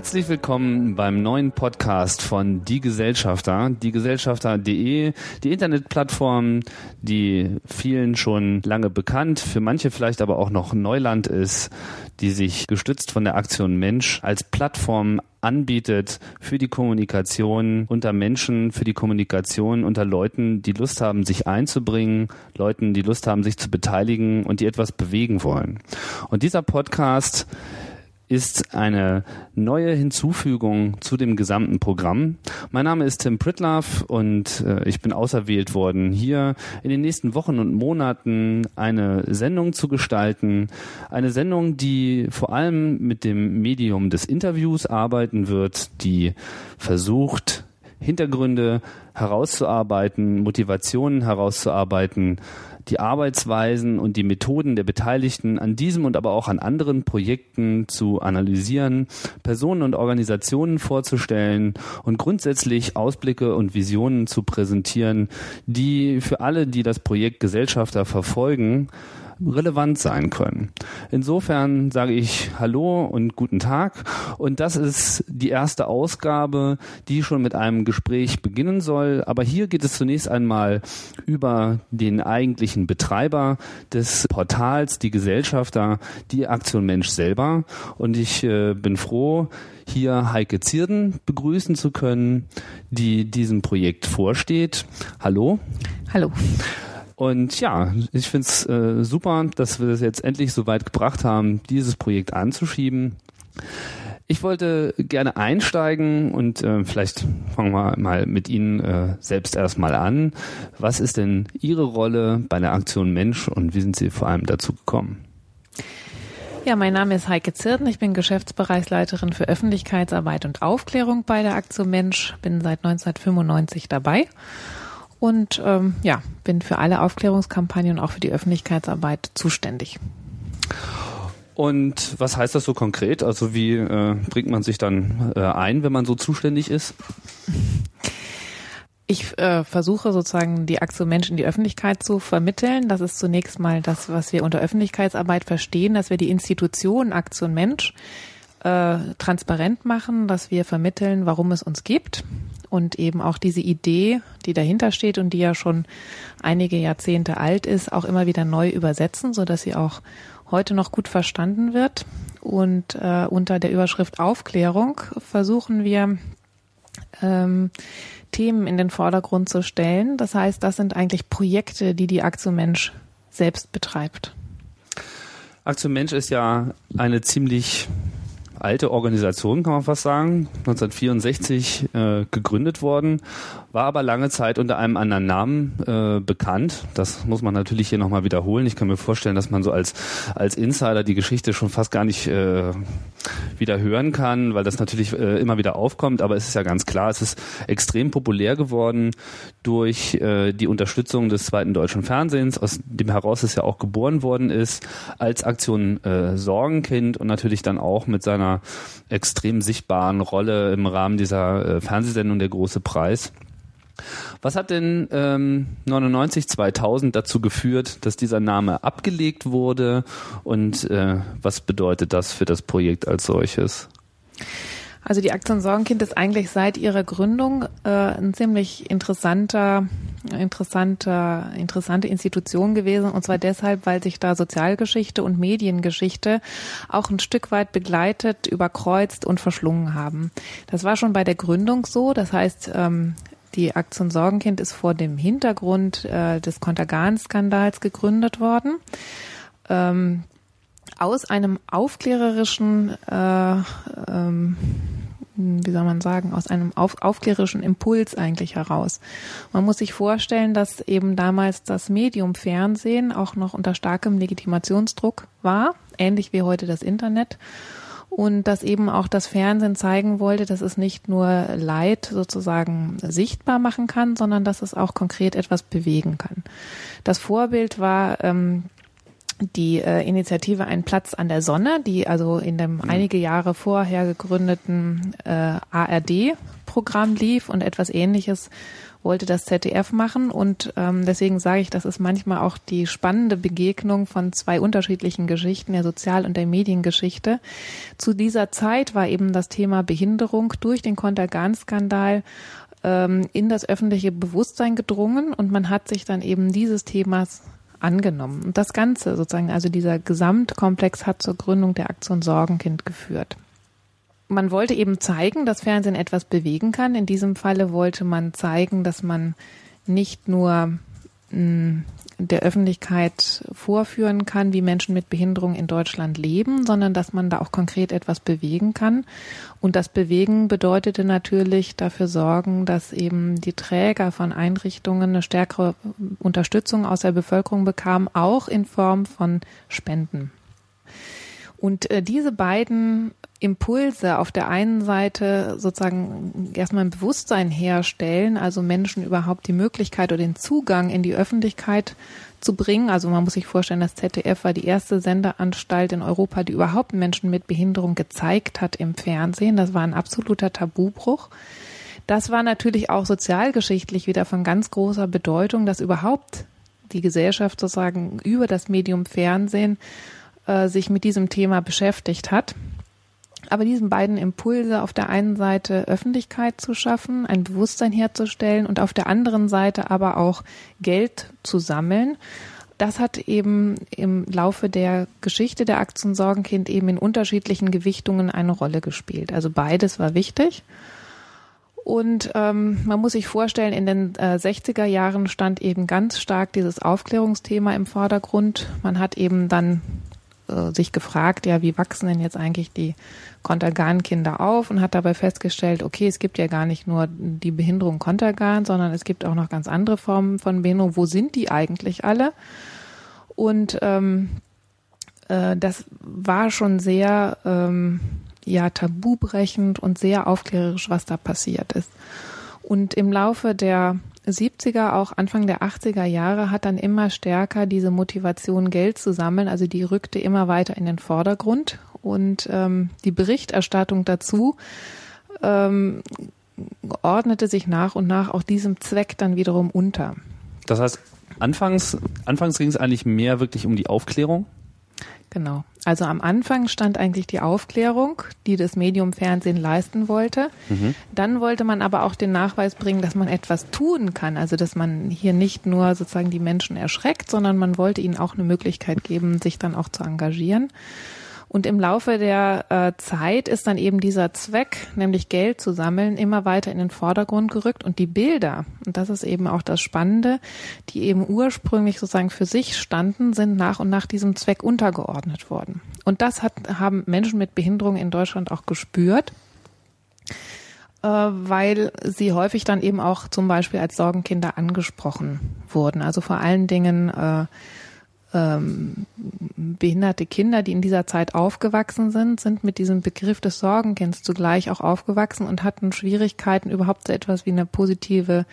Herzlich willkommen beim neuen Podcast von Die Gesellschafter, diegesellschafter.de, die Internetplattform, die vielen schon lange bekannt, für manche vielleicht aber auch noch Neuland ist, die sich gestützt von der Aktion Mensch als Plattform anbietet für die Kommunikation unter Menschen, für die Kommunikation unter Leuten, die Lust haben, sich einzubringen, Leuten, die Lust haben, sich zu beteiligen und die etwas bewegen wollen. Und dieser Podcast ist eine neue Hinzufügung zu dem gesamten Programm. Mein Name ist Tim Pritlove und äh, ich bin auserwählt worden, hier in den nächsten Wochen und Monaten eine Sendung zu gestalten. Eine Sendung, die vor allem mit dem Medium des Interviews arbeiten wird, die versucht, Hintergründe herauszuarbeiten, Motivationen herauszuarbeiten, die Arbeitsweisen und die Methoden der Beteiligten an diesem und aber auch an anderen Projekten zu analysieren, Personen und Organisationen vorzustellen und grundsätzlich Ausblicke und Visionen zu präsentieren, die für alle, die das Projekt Gesellschafter verfolgen, relevant sein können. Insofern sage ich Hallo und guten Tag. Und das ist die erste Ausgabe, die schon mit einem Gespräch beginnen soll. Aber hier geht es zunächst einmal über den eigentlichen Betreiber des Portals, die Gesellschafter, die Aktion Mensch selber. Und ich äh, bin froh, hier Heike Zierden begrüßen zu können, die diesem Projekt vorsteht. Hallo. Hallo. Und ja, ich finde es äh, super, dass wir das jetzt endlich so weit gebracht haben, dieses Projekt anzuschieben. Ich wollte gerne einsteigen und äh, vielleicht fangen wir mal mit Ihnen äh, selbst erstmal an. Was ist denn Ihre Rolle bei der Aktion Mensch und wie sind Sie vor allem dazu gekommen? Ja, mein Name ist Heike Zirden. Ich bin Geschäftsbereichsleiterin für Öffentlichkeitsarbeit und Aufklärung bei der Aktion Mensch. Bin seit 1995 dabei und ähm, ja, bin für alle Aufklärungskampagnen und auch für die Öffentlichkeitsarbeit zuständig. Und was heißt das so konkret? Also wie äh, bringt man sich dann äh, ein, wenn man so zuständig ist? Ich äh, versuche sozusagen die Aktion Mensch in die Öffentlichkeit zu vermitteln. Das ist zunächst mal das, was wir unter Öffentlichkeitsarbeit verstehen, dass wir die Institution Aktion Mensch äh, transparent machen, dass wir vermitteln, warum es uns gibt und eben auch diese Idee, die dahinter steht und die ja schon einige Jahrzehnte alt ist, auch immer wieder neu übersetzen, so dass sie auch heute noch gut verstanden wird. Und äh, unter der Überschrift Aufklärung versuchen wir ähm, Themen in den Vordergrund zu stellen. Das heißt, das sind eigentlich Projekte, die die Aktion Mensch selbst betreibt. Aktion Mensch ist ja eine ziemlich alte Organisation, kann man fast sagen, 1964 äh, gegründet worden, war aber lange Zeit unter einem anderen Namen äh, bekannt. Das muss man natürlich hier nochmal wiederholen. Ich kann mir vorstellen, dass man so als, als Insider die Geschichte schon fast gar nicht äh, wieder hören kann, weil das natürlich äh, immer wieder aufkommt. Aber es ist ja ganz klar, es ist extrem populär geworden durch äh, die Unterstützung des zweiten deutschen Fernsehens, aus dem heraus es ja auch geboren worden ist, als Aktion äh, Sorgenkind und natürlich dann auch mit seiner extrem sichtbaren Rolle im Rahmen dieser äh, Fernsehsendung Der große Preis. Was hat denn ähm, 99, 2000 dazu geführt, dass dieser Name abgelegt wurde und äh, was bedeutet das für das Projekt als solches? Also die Aktion Sorgenkind ist eigentlich seit ihrer Gründung äh, ein ziemlich interessanter, interessanter, interessante Institution gewesen. Und zwar deshalb, weil sich da Sozialgeschichte und Mediengeschichte auch ein Stück weit begleitet, überkreuzt und verschlungen haben. Das war schon bei der Gründung so. Das heißt, ähm, die Aktion Sorgenkind ist vor dem Hintergrund äh, des Kontergan-Skandals gegründet worden. Ähm, aus einem aufklärerischen, äh, ähm, wie soll man sagen, aus einem auf, aufklärerischen Impuls eigentlich heraus. Man muss sich vorstellen, dass eben damals das Medium Fernsehen auch noch unter starkem Legitimationsdruck war, ähnlich wie heute das Internet und dass eben auch das Fernsehen zeigen wollte, dass es nicht nur Leid sozusagen sichtbar machen kann, sondern dass es auch konkret etwas bewegen kann. Das Vorbild war ähm, die äh, Initiative Ein Platz an der Sonne, die also in dem mhm. einige Jahre vorher gegründeten äh, ARD Kinderprogramm lief und etwas Ähnliches wollte das ZDF machen und ähm, deswegen sage ich, das ist manchmal auch die spannende Begegnung von zwei unterschiedlichen Geschichten, der Sozial- und der Mediengeschichte. Zu dieser Zeit war eben das Thema Behinderung durch den Kontergan-Skandal ähm, in das öffentliche Bewusstsein gedrungen und man hat sich dann eben dieses Themas angenommen. Und das Ganze sozusagen, also dieser Gesamtkomplex hat zur Gründung der Aktion Sorgenkind geführt man wollte eben zeigen, dass Fernsehen etwas bewegen kann. In diesem Falle wollte man zeigen, dass man nicht nur mh, hm, der Öffentlichkeit vorführen kann, wie Menschen mit Behinderung in Deutschland leben, sondern dass man da auch konkret etwas bewegen kann. Und das Bewegen bedeutete natürlich dafür sorgen, dass eben die Träger von Einrichtungen eine stärkere Unterstützung aus der Bevölkerung bekamen, auch in Form von Spenden. Und äh, diese beiden Impulse auf der einen Seite sozusagen erstmal ein Bewusstsein herstellen, also Menschen überhaupt die Möglichkeit oder den Zugang in die Öffentlichkeit zu bringen. Also man muss sich vorstellen, das ZDF war die erste Sendeanstalt in Europa, die überhaupt Menschen mit Behinderung gezeigt hat im Fernsehen. Das war ein absoluter Tabubruch. Das war natürlich auch sozialgeschichtlich wieder von ganz großer Bedeutung, dass überhaupt die Gesellschaft sozusagen über das Medium Fernsehen äh, sich mit diesem Thema beschäftigt hat. Aber diesen beiden Impulse auf der einen Seite Öffentlichkeit zu schaffen, ein Bewusstsein herzustellen und auf der anderen Seite aber auch Geld zu sammeln, das hat eben im Laufe der Geschichte der Aktion Sorgenkind eben in unterschiedlichen Gewichtungen eine Rolle gespielt. Also beides war wichtig. Und ähm, man muss sich vorstellen, in den äh, 60er Jahren stand eben ganz stark dieses Aufklärungsthema im Vordergrund. Man hat eben dann äh, sich gefragt, ja, wie wachsen denn jetzt eigentlich die Kontergan-Kinder auf und hat dabei festgestellt, okay, es gibt ja gar nicht nur die Behinderung Kontergan, sondern es gibt auch noch ganz andere Formen von Behinderung. Wo sind die eigentlich alle? Und ähm, äh, das war schon sehr ähm, ja tabubrechend und sehr aufklärerisch, was da passiert ist. Und im Laufe der 70er, auch Anfang der 80er Jahre hat dann immer stärker diese Motivation, Geld zu sammeln. Also die rückte immer weiter in den Vordergrund. Und ähm, die Berichterstattung dazu ähm, ordnete sich nach und nach auch diesem Zweck dann wiederum unter. Das heißt, anfangs, anfangs ging es eigentlich mehr wirklich um die Aufklärung? Genau. Also am Anfang stand eigentlich die Aufklärung, die das Medium Fernsehen leisten wollte. Mhm. Dann wollte man aber auch den Nachweis bringen, dass man etwas tun kann. Also dass man hier nicht nur sozusagen die Menschen erschreckt, sondern man wollte ihnen auch eine Möglichkeit geben, sich dann auch zu engagieren. Und im Laufe der äh, Zeit ist dann eben dieser Zweck, nämlich Geld zu sammeln, immer weiter in den Vordergrund gerückt. Und die Bilder, und das ist eben auch das Spannende, die eben ursprünglich sozusagen für sich standen, sind nach und nach diesem Zweck untergeordnet worden. Und das hat, haben Menschen mit Behinderung in Deutschland auch gespürt äh, weil sie häufig dann eben auch zum Beispiel als Sorgenkinder angesprochen wurden. Also vor allen Dingen äh, ähm, behinderte Kinder, die in dieser Zeit aufgewachsen sind, sind mit diesem Begriff des Sorgenkinds zugleich auch aufgewachsen und hatten Schwierigkeiten, überhaupt so etwas wie eine positive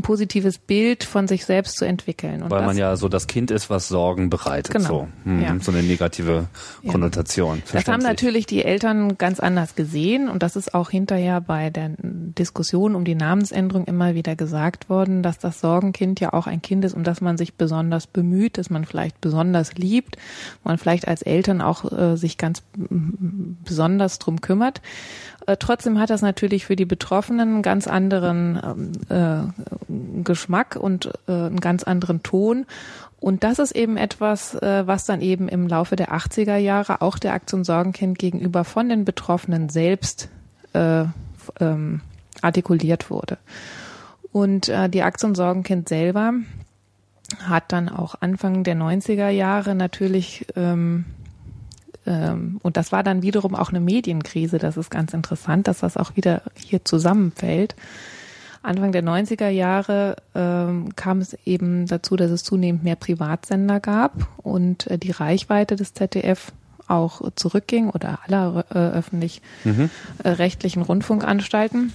ein positives Bild von sich selbst zu entwickeln. Und Weil man ja so das Kind ist, was Sorgen bereitet. Genau. So, hm, ja. so eine negative Konnotation. Ja. Das haben natürlich die Eltern ganz anders gesehen und das ist auch hinterher bei der Diskussion um die Namensänderung immer wieder gesagt worden, dass das Sorgenkind ja auch ein Kind ist, um das man sich besonders bemüht, dass man vielleicht besonders liebt, man vielleicht als Eltern auch äh, sich ganz besonders drum kümmert. Äh, trotzdem hat das natürlich für die Betroffenen einen ganz anderen ähm, äh, Geschmack und äh, einen ganz anderen Ton. Und das ist eben etwas, äh, was dann eben im Laufe der 80er Jahre auch der Aktion Sorgenkind gegenüber von den Betroffenen selbst äh, ähm, artikuliert wurde. Und äh, die Aktion Sorgenkind selber hat dann auch Anfang der 90er Jahre natürlich ähm, ähm, und das war dann wiederum auch eine Medienkrise. Das ist ganz interessant, dass das auch wieder hier zusammenfällt. Anfang der 90er Jahre ähm, kam es eben dazu, dass es zunehmend mehr Privatsender gab und äh, die Reichweite des ZDF auch zurückging oder aller äh, öffentlich mhm. äh, rechtlichen Rundfunkanstalten.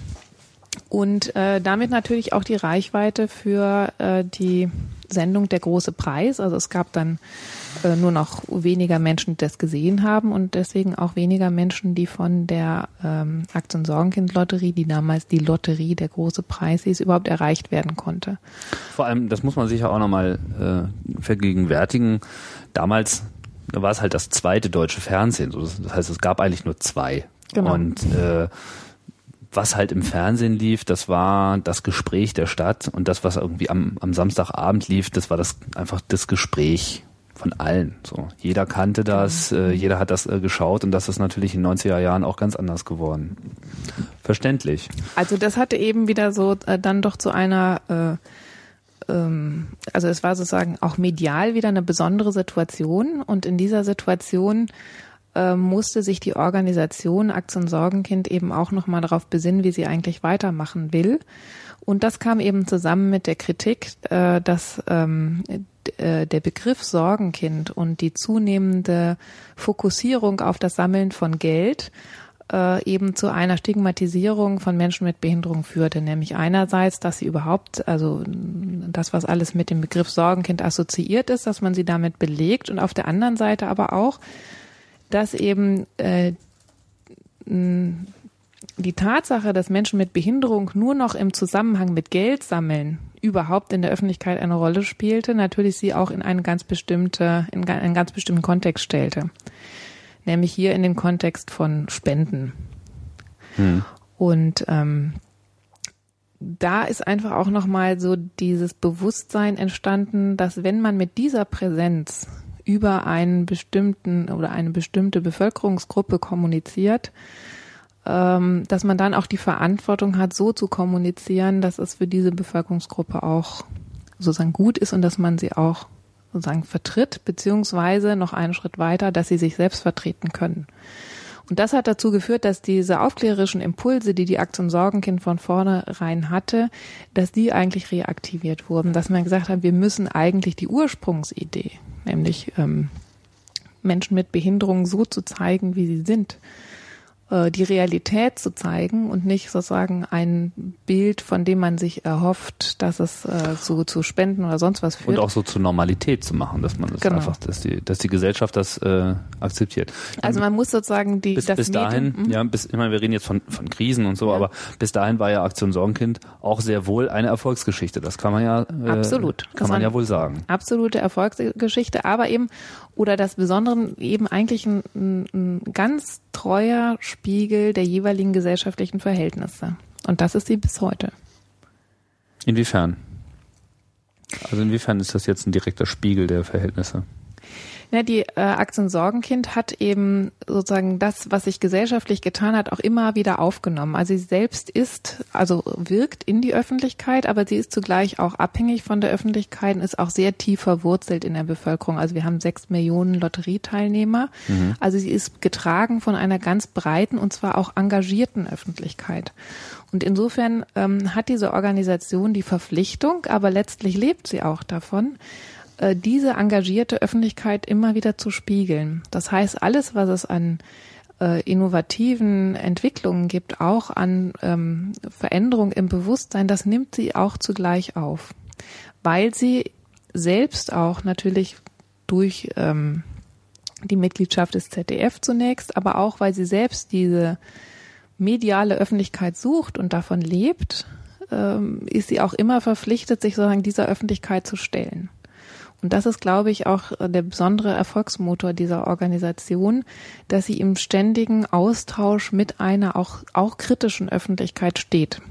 Und äh, damit natürlich auch die Reichweite für äh, die Sendung Der große Preis. Also es gab dann äh, nur noch weniger Menschen, das gesehen haben und deswegen auch weniger Menschen, die von der ähm, Aktion-Sorgenkind-Lotterie, die damals die Lotterie Der große Preis hieß, überhaupt erreicht werden konnte. Vor allem, das muss man sich ja auch nochmal äh, vergegenwärtigen. Damals war es halt das zweite deutsche Fernsehen. Das heißt, es gab eigentlich nur zwei. Genau. Und äh, was halt im Fernsehen lief, das war das Gespräch der Stadt und das, was irgendwie am, am Samstagabend lief, das war das einfach das Gespräch von allen. So, jeder kannte das, äh, jeder hat das äh, geschaut und das ist natürlich in den 90er Jahren auch ganz anders geworden. Verständlich. Also das hatte eben wieder so äh, dann doch zu einer äh, ähm, also es war sozusagen auch medial wieder eine besondere Situation und in dieser Situation äh, musste sich die Organisation Aktion Sorgenkind eben auch nochmal darauf besinnen, wie sie eigentlich weitermachen will. Und das kam eben zusammen mit der Kritik, äh, dass ähm, äh, der Begriff Sorgenkind und die zunehmende Fokussierung auf das Sammeln von Geld äh, eben zu einer Stigmatisierung von Menschen mit Behinderung führte, nämlich einerseits, dass sie überhaupt, also das, was alles mit dem Begriff Sorgenkind assoziiert ist, dass man sie damit belegt und auf der anderen Seite aber auch, dass eben äh, die Tatsache, dass Menschen mit Behinderung nur noch im Zusammenhang mit Geld sammeln überhaupt in der Öffentlichkeit eine Rolle spielte, natürlich sie auch in einen ganz bestimmte, in einen ganz bestimmten Kontext stellte. Nämlich hier in den Kontext von Spenden. Hm. Und ähm, da ist einfach auch nochmal so dieses Bewusstsein entstanden, dass wenn man mit dieser Präsenz über einen bestimmten oder eine bestimmte Bevölkerungsgruppe kommuniziert, ähm, dass man dann auch die Verantwortung hat, so zu kommunizieren, dass es für diese Bevölkerungsgruppe auch sozusagen gut ist und dass man sie auch sozusagen vertritt, beziehungsweise noch einen Schritt weiter, dass sie sich selbst vertreten können. Und das hat dazu geführt, dass diese aufklärerischen Impulse, die die Aktion Sorgenkind von vornherein hatte, dass die eigentlich reaktiviert wurden, dass man gesagt hat, wir müssen eigentlich die Ursprungsidee, nämlich ähm, Menschen mit Behinderungen so zu zeigen, wie sie sind, die Realität zu zeigen und nicht sozusagen ein Bild, von dem man sich erhofft, dass es äh, so zu Spenden oder sonst was führt. Und auch so zur Normalität zu machen, dass man das genau. einfach, dass die, dass die Gesellschaft das äh, akzeptiert. Also man muss sozusagen die bis, das bis dahin, Medium, ja, bis, ich meine, wir reden jetzt von, von Krisen und so, ja. aber bis dahin war ja Aktion Sorgenkind auch sehr wohl eine Erfolgsgeschichte. Das kann man ja äh, absolut kann man ja wohl sagen. Absolute Erfolgsgeschichte, aber eben oder das Besondere eben eigentlich ein, ein ganz treuer Spiegel der jeweiligen gesellschaftlichen Verhältnisse. Und das ist sie bis heute. Inwiefern? Also inwiefern ist das jetzt ein direkter Spiegel der Verhältnisse? Ja, die äh, Aktion Sorgenkind hat eben sozusagen das, was sich gesellschaftlich getan hat, auch immer wieder aufgenommen. Also sie selbst ist, also wirkt in die Öffentlichkeit, aber sie ist zugleich auch abhängig von der Öffentlichkeit und ist auch sehr tief verwurzelt in der Bevölkerung. Also wir haben sechs Millionen Lotterieteilnehmer. Mhm. Also sie ist getragen von einer ganz breiten und zwar auch engagierten Öffentlichkeit. Und insofern ähm, hat diese Organisation die Verpflichtung, aber letztlich lebt sie auch davon, äh, diese engagierte Öffentlichkeit immer wieder zu spiegeln. Das heißt, alles, was es an äh, innovativen Entwicklungen gibt, auch an ähm, Veränderung im Bewusstsein, das nimmt sie auch zugleich auf, weil sie selbst auch natürlich durch ähm, die Mitgliedschaft des ZDF zunächst, aber auch weil sie selbst diese mediale Öffentlichkeit sucht und davon lebt, ähm, ist sie auch immer verpflichtet, sich sozusagen dieser Öffentlichkeit zu stellen. Und das ist, glaube ich, auch der besondere Erfolgsmotor dieser Organisation, dass sie im ständigen Austausch mit einer auch, auch kritischen Öffentlichkeit steht.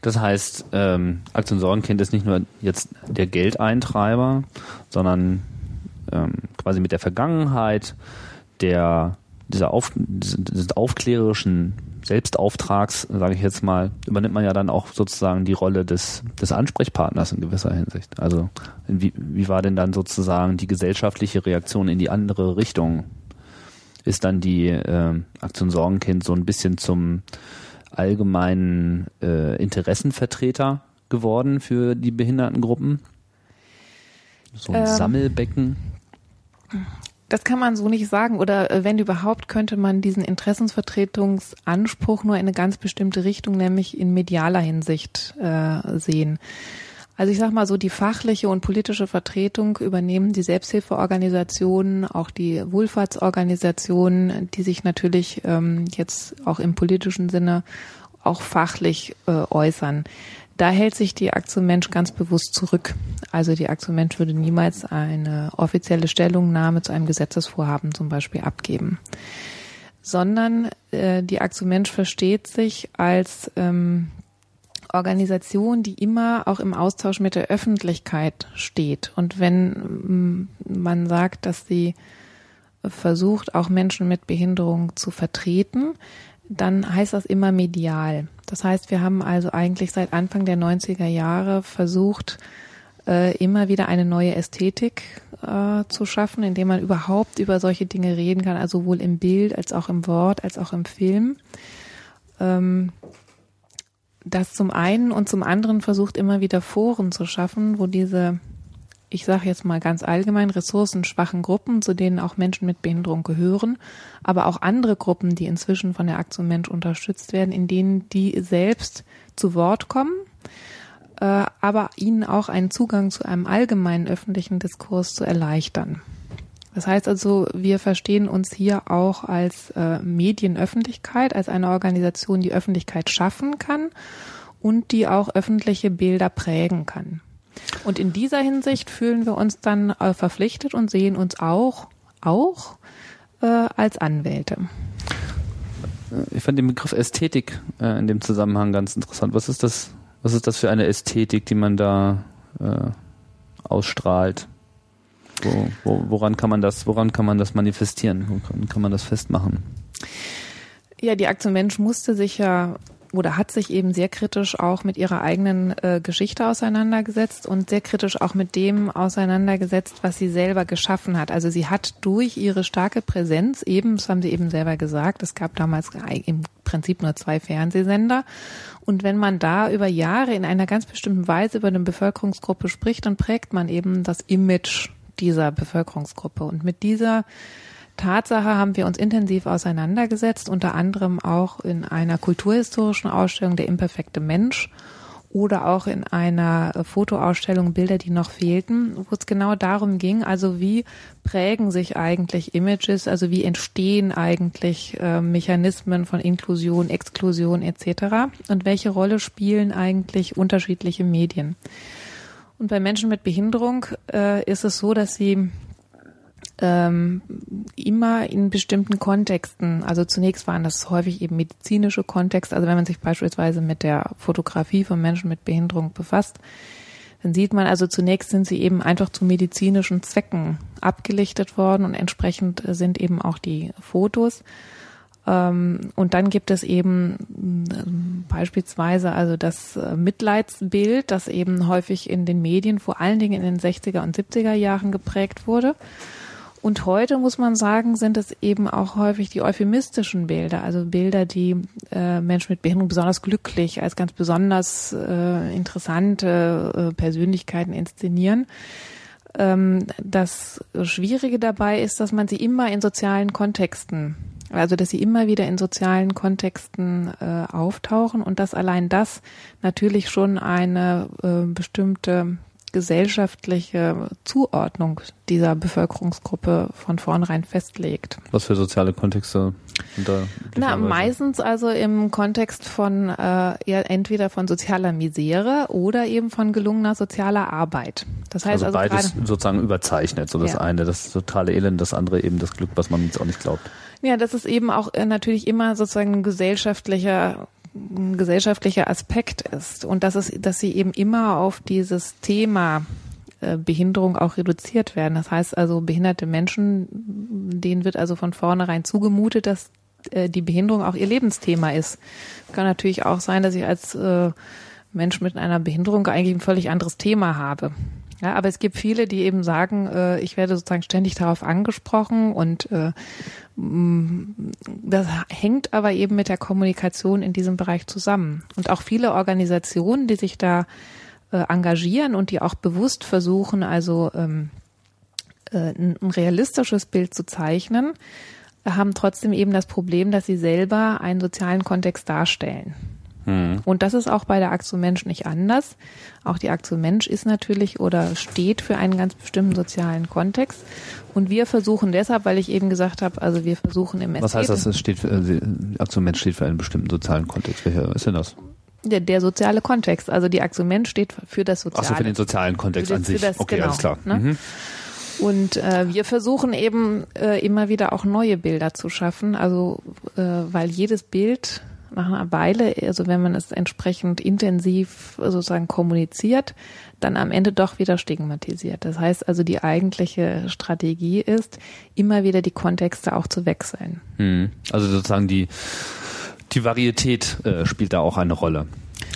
Das heißt, ähm, Aktion Sorgenkind ist nicht nur jetzt der Geldeintreiber, sondern ähm, quasi mit der Vergangenheit der dieser Auf, dieses aufklärerischen Selbstauftrags, sage ich jetzt mal, übernimmt man ja dann auch sozusagen die Rolle des, des Ansprechpartners in gewisser Hinsicht. Also wie, wie war denn dann sozusagen die gesellschaftliche Reaktion in die andere Richtung? Ist dann die äh, Aktion Sorgenkind so ein bisschen zum allgemeinen äh, Interessenvertreter geworden für die Behindertengruppen? So ein ähm, Sammelbecken? Das kann man so nicht sagen. Oder äh, wenn überhaupt, könnte man diesen Interessensvertretungsanspruch nur in eine ganz bestimmte Richtung, nämlich in medialer Hinsicht äh, sehen. Also ich sage mal so, die fachliche und politische Vertretung übernehmen die Selbsthilfeorganisationen, auch die Wohlfahrtsorganisationen, die sich natürlich ähm, jetzt auch im politischen Sinne auch fachlich äh, äußern. Da hält sich die Aktion Mensch ganz bewusst zurück. Also die Aktion Mensch würde niemals eine offizielle Stellungnahme zu einem Gesetzesvorhaben zum Beispiel abgeben, sondern äh, die Aktion Mensch versteht sich als ähm, Organisation, die immer auch im Austausch mit der Öffentlichkeit steht. Und wenn mm, man sagt, dass sie versucht, auch Menschen mit Behinderung zu vertreten, dann heißt das immer medial. Das heißt, wir haben also eigentlich seit Anfang der 90er Jahre versucht, äh, immer wieder eine neue Ästhetik äh, zu schaffen, indem man überhaupt über solche Dinge reden kann, also sowohl im Bild als auch im Wort als auch im Film. Ähm, das zum einen und zum anderen versucht immer wieder Foren zu schaffen, wo diese, ich sage jetzt mal ganz allgemein, ressourcenschwachen Gruppen, zu denen auch Menschen mit Behinderung gehören, aber auch andere Gruppen, die inzwischen von der Aktion Mensch unterstützt werden, in denen die selbst zu Wort kommen, äh, aber ihnen auch einen Zugang zu einem allgemeinen öffentlichen Diskurs zu erleichtern. Das heißt also, wir verstehen uns hier auch als äh, Medienöffentlichkeit, als eine Organisation, die Öffentlichkeit schaffen kann und die auch öffentliche Bilder prägen kann. Und in dieser Hinsicht fühlen wir uns dann äh, verpflichtet und sehen uns auch, auch äh, als Anwälte. Ich fand den Begriff Ästhetik äh, in dem Zusammenhang ganz interessant. Was ist das, was ist das für eine Ästhetik, die man da äh, ausstrahlt? Wo, wo, woran kann man das, woran kann man das manifestieren? Woran kann man das festmachen? Ja, die Aktion Mensch musste sich ja oder hat sich eben sehr kritisch auch mit ihrer eigenen äh, Geschichte auseinandergesetzt und sehr kritisch auch mit dem auseinandergesetzt, was sie selber geschaffen hat. Also sie hat durch ihre starke Präsenz eben, das haben sie eben selber gesagt, es gab damals im Prinzip nur zwei Fernsehsender. Und wenn man da über Jahre in einer ganz bestimmten Weise über eine Bevölkerungsgruppe spricht, dann prägt man eben das Image dieser Bevölkerungsgruppe. Und mit dieser Tatsache haben wir uns intensiv auseinandergesetzt, unter anderem auch in einer kulturhistorischen Ausstellung Der imperfekte Mensch oder auch in einer Fotoausstellung Bilder, die noch fehlten, wo es genau darum ging, also wie prägen sich eigentlich Images, also wie entstehen eigentlich äh, Mechanismen von Inklusion, Exklusion etc. und welche Rolle spielen eigentlich unterschiedliche Medien. Und bei Menschen mit Behinderung äh, ist es so, dass sie ähm, immer in bestimmten Kontexten, also zunächst waren das häufig eben medizinische Kontexte, also wenn man sich beispielsweise mit der Fotografie von Menschen mit Behinderung befasst, dann sieht man also zunächst sind sie eben einfach zu medizinischen Zwecken abgelichtet worden und entsprechend sind eben auch die Fotos. Ähm, und dann gibt es eben äh, beispielsweise also das äh, Mitleidsbild, das eben häufig in den Medien, vor allen Dingen in den 60er und 70er Jahren geprägt wurde. Und heute muss man sagen, sind es eben auch häufig die euphemistischen Bilder, also Bilder, die äh, Menschen mit Behinderung besonders glücklich als ganz besonders äh, interessante äh, Persönlichkeiten inszenieren. Ähm, das Schwierige dabei ist, dass man sie immer in sozialen Kontexten also, dass sie immer wieder in sozialen Kontexten äh, auftauchen und dass allein das natürlich schon eine äh, bestimmte gesellschaftliche Zuordnung dieser Bevölkerungsgruppe von vornherein festlegt. Was für soziale Kontexte sind da? Na, meistens also im Kontext von äh, ja, entweder von sozialer Misere oder eben von gelungener sozialer Arbeit. Das heißt also, also beides sozusagen überzeichnet. So das ja. eine, das totale Elend, das andere eben das Glück, was man jetzt auch nicht glaubt. Ja, das ist eben auch äh, natürlich immer sozusagen ein gesellschaftlicher ein gesellschaftlicher Aspekt ist und dass es, dass sie eben immer auf dieses Thema äh, Behinderung auch reduziert werden. Das heißt also, behinderte Menschen, denen wird also von vornherein zugemutet, dass äh, die Behinderung auch ihr Lebensthema ist. Es kann natürlich auch sein, dass ich als äh, Mensch mit einer Behinderung eigentlich ein völlig anderes Thema habe. Ja, aber es gibt viele, die eben sagen, ich werde sozusagen ständig darauf angesprochen und das hängt aber eben mit der Kommunikation in diesem Bereich zusammen. Und auch viele Organisationen, die sich da äh, engagieren und die auch bewusst versuchen, also ähm, äh, ein realistisches Bild zu zeichnen, haben trotzdem eben das Problem, dass sie selber einen sozialen Kontext darstellen. Hm. Und das ist auch bei der Aktion Mensch nicht anders. Auch die Aktion Mensch ist natürlich oder steht für einen ganz bestimmten sozialen Kontext. Und wir versuchen deshalb, weil ich eben gesagt habe, also wir versuchen im Was heißt das, es steht für, äh, Aktion Mensch steht für einen bestimmten sozialen Kontext? Welcher ist denn das? Der, der soziale Kontext. Also die Aktion Mensch steht für das Soziale. Achso, für den sozialen Kontext an sich. Das, okay, genau, alles klar. Ne? Mhm. Und äh, wir versuchen eben äh, immer wieder auch neue Bilder zu schaffen. Also äh, weil jedes Bild nach einer Weile, also wenn man es entsprechend intensiv sozusagen kommuniziert, dann am Ende doch wieder stigmatisiert. Das heißt also, die eigentliche Strategie ist, immer wieder die Kontexte auch zu wechseln. Hm. Also sozusagen die, die Varietät äh, spielt da auch eine Rolle.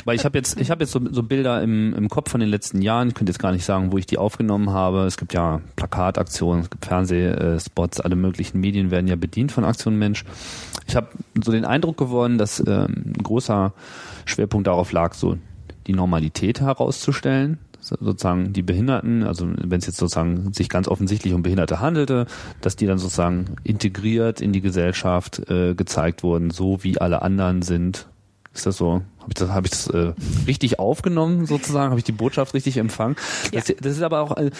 Weil ich habe jetzt, ich habe jetzt so, so Bilder im, im Kopf von den letzten Jahren. Ich könnte jetzt gar nicht sagen, wo ich die aufgenommen habe. Es gibt ja Plakataktionen, es gibt Fernsehspots, alle möglichen Medien werden ja bedient von Aktion Mensch. Ich habe so den Eindruck gewonnen, dass ähm, ein großer Schwerpunkt darauf lag, so die Normalität herauszustellen sozusagen die Behinderten, also wenn es jetzt sozusagen sich ganz offensichtlich um Behinderte handelte, dass die dann sozusagen integriert in die Gesellschaft äh, gezeigt wurden, so wie alle anderen sind. Ist das so? Habe ich das, hab ich das äh, richtig aufgenommen sozusagen? Habe ich die Botschaft richtig empfangen? Ja. Das, das ist aber auch, äh,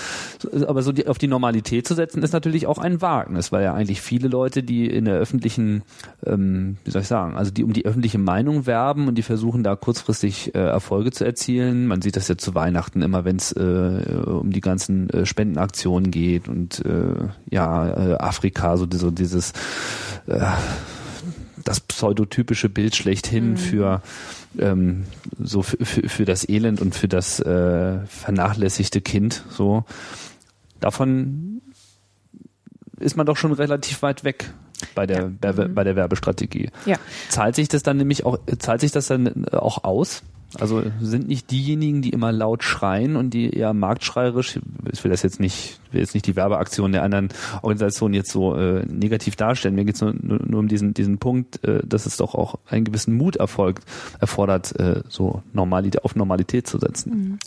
aber so die, auf die Normalität zu setzen, ist natürlich auch ein Wagnis, weil ja eigentlich viele Leute, die in der öffentlichen, ähm, wie soll ich sagen, also die um die öffentliche Meinung werben und die versuchen da kurzfristig äh, Erfolge zu erzielen. Man sieht das ja zu Weihnachten immer, wenn es äh, um die ganzen äh, Spendenaktionen geht und äh, ja äh, Afrika so, so dieses äh, das pseudotypische Bild schlechthin mhm. für ähm, so für, für, das Elend und für das äh, vernachlässigte Kind. So davon ist man doch schon relativ weit weg bei der ja. bei, bei der Werbestrategie. Ja. Zahlt sich das dann nämlich auch zahlt sich das dann auch aus? Also sind nicht diejenigen, die immer laut schreien und die eher marktschreierisch, ich will das jetzt nicht, will jetzt nicht die Werbeaktion der anderen Organisationen jetzt so äh, negativ darstellen. Mir geht es nur, nur, nur, um diesen, diesen Punkt, äh, dass es doch auch einen gewissen Mut erfolgt, erfordert, äh, so Normalität, auf Normalität zu setzen. Mhm.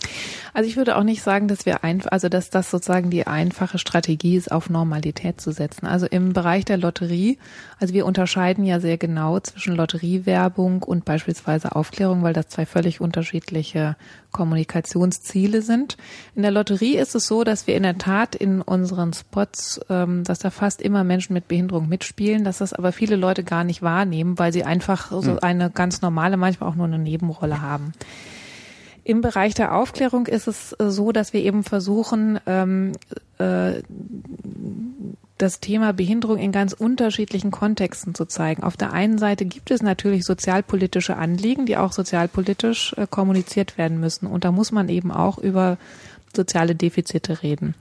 Also ich würde auch nicht sagen, dass wir einfach, also dass das sozusagen die einfache Strategie ist, auf Normalität zu setzen. Also im Bereich der Lotterie, also wir unterscheiden ja sehr genau zwischen Lotteriewerbung und beispielsweise Aufklärung, weil das zwei völlig völlig unterschiedliche Kommunikationsziele sind. In der Lotterie ist es so, dass wir in der Tat in unseren Spots, ähm, dass da fast immer Menschen mit Behinderung mitspielen, dass das aber viele Leute gar nicht wahrnehmen, weil sie einfach so hm. eine ganz normale, manchmal auch nur eine Nebenrolle haben. Im Bereich der Aufklärung ist es äh, so, dass wir eben versuchen, ähm, äh, das Thema Behinderung in ganz unterschiedlichen Kontexten zu zeigen. Auf der einen Seite gibt es natürlich sozialpolitische Anliegen, die auch sozialpolitisch äh, kommuniziert werden müssen. Und da muss man eben auch über soziale Defizite reden.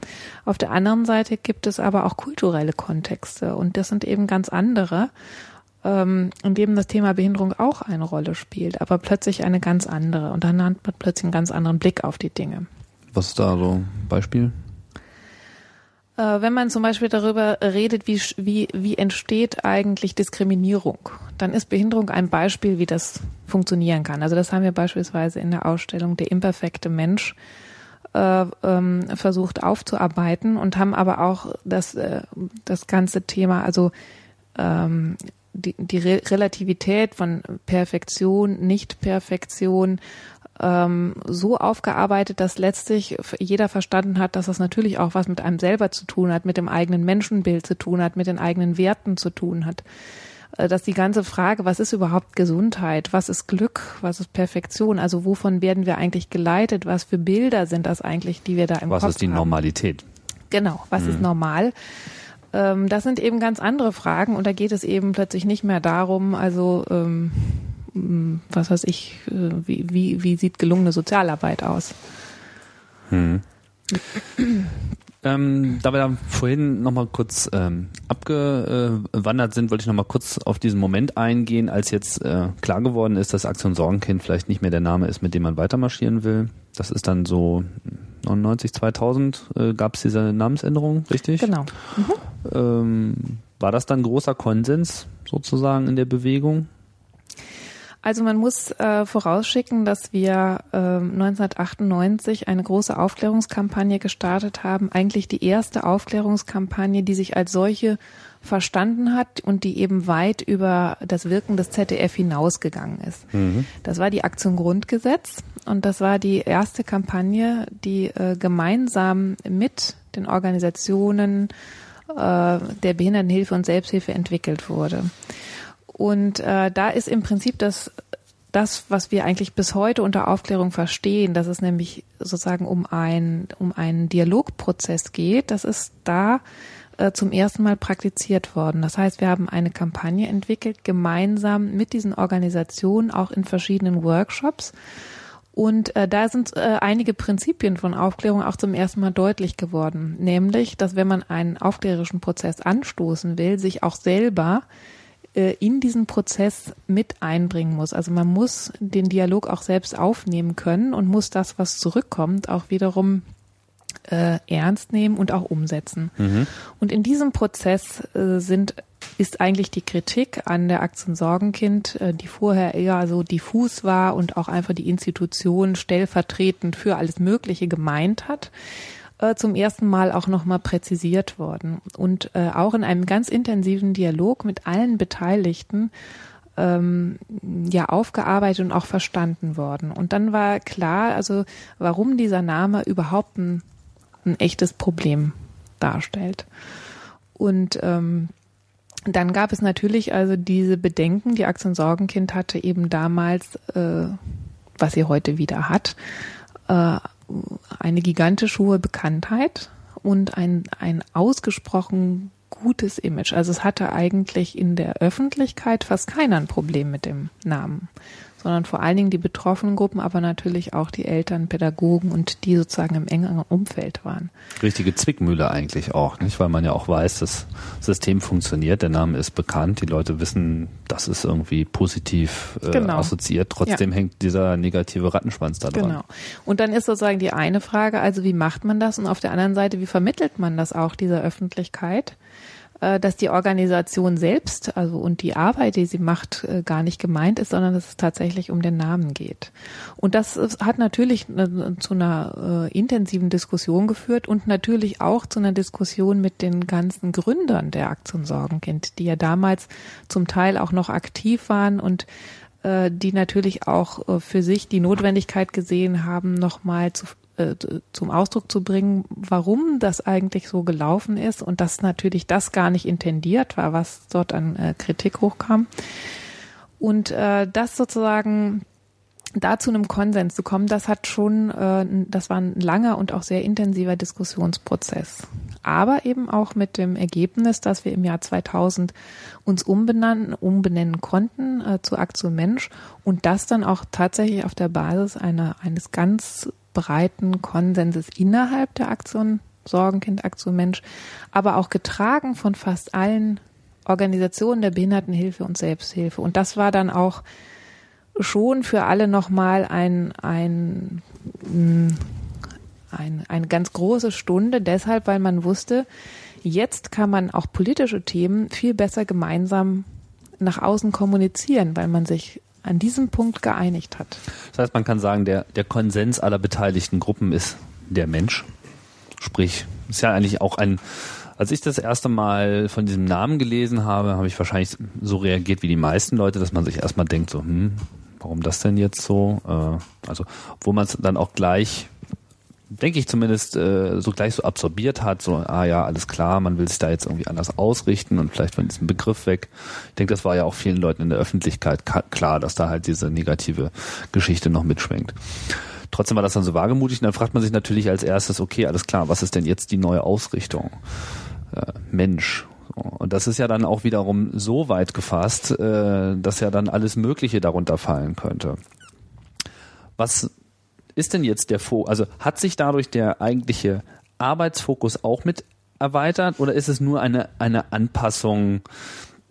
Auf der anderen Seite gibt es aber auch kulturelle Kontexte und das sind eben ganz andere, ähm, in dem das Thema Behinderung auch eine Rolle spielt, aber plötzlich eine ganz andere und dann hat man plötzlich einen ganz anderen Blick auf die Dinge. Was ist da so ein Beispiel? Äh, wenn man zum Beispiel darüber redet, wie, wie, wie entsteht eigentlich Diskriminierung, dann ist Behinderung ein Beispiel, wie das funktionieren kann. Also das haben wir beispielsweise in der Ausstellung Der imperfekte Mensch äh, ähm, versucht aufzuarbeiten und haben aber auch das, äh, das ganze Thema, also ähm, die, die Re Relativität von Perfektion, Nicht-Perfektion ähm, so aufgearbeitet, dass letztlich jeder verstanden hat, dass das natürlich auch was mit einem selber zu tun hat, mit dem eigenen Menschenbild zu tun hat, mit den eigenen Werten zu tun hat. Äh, dass die ganze Frage, was ist überhaupt Gesundheit, was ist Glück, was ist Perfektion, also wovon werden wir eigentlich geleitet, was für Bilder sind das eigentlich, die wir da im was Kopf haben. Was ist die Normalität? Genau, was mhm. ist normal? Ähm, das sind eben ganz andere Fragen und da geht es eben plötzlich nicht mehr darum, also ähm, was weiß ich, äh, wie, wie, wie sieht gelungene Sozialarbeit aus? Hm. Ähm, da wir da vorhin nochmal kurz ähm, abgewandert sind, wollte ich nochmal kurz auf diesen Moment eingehen, als jetzt äh, klar geworden ist, dass Aktion Sorgenkind vielleicht nicht mehr der Name ist, mit dem man weitermarschieren will. Das ist dann so 99, 2000 äh, gab es diese Namensänderung, richtig? Genau. Mhm. Ähm, war das dann großer Konsens sozusagen in der Bewegung? Also man muss äh, vorausschicken, dass wir äh, 1998 eine große Aufklärungskampagne gestartet haben. Eigentlich die erste Aufklärungskampagne, die sich als solche verstanden hat und die eben weit über das Wirken des ZDF hinausgegangen ist. Mhm. Das war die Aktion Grundgesetz und das war die erste Kampagne, die äh, gemeinsam mit den Organisationen äh, der Behindertenhilfe und Selbsthilfe entwickelt wurde. Und äh, da ist im Prinzip das das, was wir eigentlich bis heute unter Aufklärung verstehen, dass es nämlich sozusagen um ein um einen Dialogprozess geht, das ist da äh, zum ersten Mal praktiziert worden. Das heißt, wir haben eine Kampagne entwickelt, gemeinsam mit diesen Organisationen, auch in verschiedenen Workshops. Und äh, da sind äh, einige Prinzipien von Aufklärung auch zum ersten Mal deutlich geworden. Nämlich, dass wenn man einen aufklärerischen Prozess anstoßen will, sich auch selber in diesen Prozess mit einbringen muss. Also man muss den Dialog auch selbst aufnehmen können und muss das, was zurückkommt, auch wiederum äh, ernst nehmen und auch umsetzen. Mhm. Und in diesem Prozess äh, sind ist eigentlich die Kritik an der Aktion Sorgenkind, äh, die vorher eher so diffus war und auch einfach die Institution stellvertretend für alles Mögliche gemeint hat, äh, zum ersten Mal auch nochmal präzisiert worden. Und äh, auch in einem ganz intensiven Dialog mit allen Beteiligten ähm, ja aufgearbeitet und auch verstanden worden. Und dann war klar, also warum dieser Name überhaupt ein ein echtes Problem darstellt. Und ähm, dann gab es natürlich also diese Bedenken, die Aktion Sorgenkind hatte eben damals, äh, was sie heute wieder hat, äh, eine gigantisch hohe Bekanntheit und ein, ein ausgesprochen gutes Image. Also es hatte eigentlich in der Öffentlichkeit fast keiner ein Problem mit dem Namen sondern vor allen Dingen die betroffenen Gruppen, aber natürlich auch die Eltern, Pädagogen und die sozusagen im engeren Umfeld waren. Richtige Zwickmühle eigentlich auch, nicht? Weil man ja auch weiß, das System funktioniert, der Name ist bekannt, die Leute wissen, das ist irgendwie positiv äh, genau. assoziiert. Trotzdem ja. hängt dieser negative Rattenschwanz da dran. Genau. Und dann ist sozusagen die eine Frage, also wie macht man das? Und auf der anderen Seite, wie vermittelt man das auch dieser Öffentlichkeit? Äh, dass die Organisation selbst, also und die Arbeit, die sie macht, äh, gar nicht gemeint ist, sondern dass es tatsächlich um den Namen geht. Und das hat natürlich zu einer äh, intensiven Diskussion geführt und natürlich auch zu einer Diskussion mit den ganzen Gründern der Aktion Sorgenkind, die ja damals zum Teil auch noch aktiv waren und die natürlich auch für sich die Notwendigkeit gesehen haben, nochmal zu äh, zum Ausdruck zu bringen, warum das eigentlich so gelaufen ist und dass natürlich das gar nicht intendiert war, was dort an äh, Kritik hochkam. Und äh, das sozusagen da zu einem Konsens zu kommen, das hat schon, äh, das war ein langer und auch sehr intensiver Diskussionsprozess. Aber eben auch mit dem Ergebnis, dass wir im Jahr 2000 uns umbenennen, umbenennen konnten äh, zu Aktion Mensch und das dann auch tatsächlich auf der Basis einer, eines ganz breiten Konsenses innerhalb der Aktion Sorgenkind, Aktion Mensch, aber auch getragen von fast allen Organisationen der Behindertenhilfe und Selbsthilfe. Und das war dann auch schon für alle nochmal ein, ein, mm, ein, eine ganz große Stunde, deshalb, weil man wusste, jetzt kann man auch politische Themen viel besser gemeinsam nach außen kommunizieren, weil man sich an diesem Punkt geeinigt hat. Das heißt, man kann sagen, der, der Konsens aller beteiligten Gruppen ist der Mensch. Sprich, ist ja eigentlich auch ein, als ich das erste Mal von diesem Namen gelesen habe, habe ich wahrscheinlich so reagiert wie die meisten Leute, dass man sich erstmal denkt, so, hm, warum das denn jetzt so? Äh, also, wo man es dann auch gleich denke ich zumindest, äh, so gleich so absorbiert hat, so, ah ja, alles klar, man will sich da jetzt irgendwie anders ausrichten und vielleicht von diesem Begriff weg. Ich denke, das war ja auch vielen Leuten in der Öffentlichkeit klar, dass da halt diese negative Geschichte noch mitschwingt. Trotzdem war das dann so wagemutig und dann fragt man sich natürlich als erstes, okay, alles klar, was ist denn jetzt die neue Ausrichtung? Äh, Mensch. Und das ist ja dann auch wiederum so weit gefasst, äh, dass ja dann alles Mögliche darunter fallen könnte. Was ist denn jetzt der Fokus, also hat sich dadurch der eigentliche Arbeitsfokus auch mit erweitert oder ist es nur eine, eine Anpassung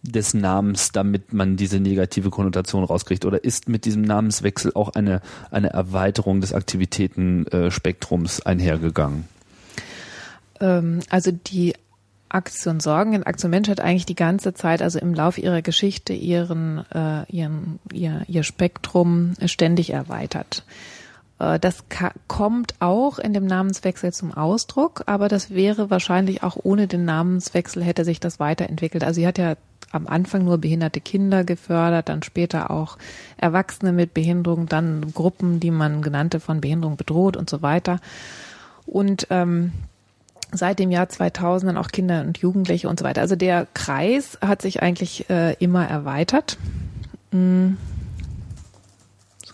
des Namens, damit man diese negative Konnotation rauskriegt? Oder ist mit diesem Namenswechsel auch eine, eine Erweiterung des Aktivitätenspektrums einhergegangen? Ähm, also die Aktion Sorgen. Aktion Mensch hat eigentlich die ganze Zeit, also im Laufe ihrer Geschichte, ihren, äh, ihren, ihr, ihr Spektrum ständig erweitert. Äh, das kommt auch in dem Namenswechsel zum Ausdruck, aber das wäre wahrscheinlich auch ohne den Namenswechsel hätte sich das weiterentwickelt. Also sie hat ja am Anfang nur behinderte Kinder gefördert, dann später auch Erwachsene mit Behinderung, dann Gruppen, die man genannte von Behinderung bedroht und so weiter. Und ähm, seit dem Jahr 2000 dann auch Kinder und Jugendliche und so weiter. Also der Kreis hat sich eigentlich äh, immer erweitert. Hm.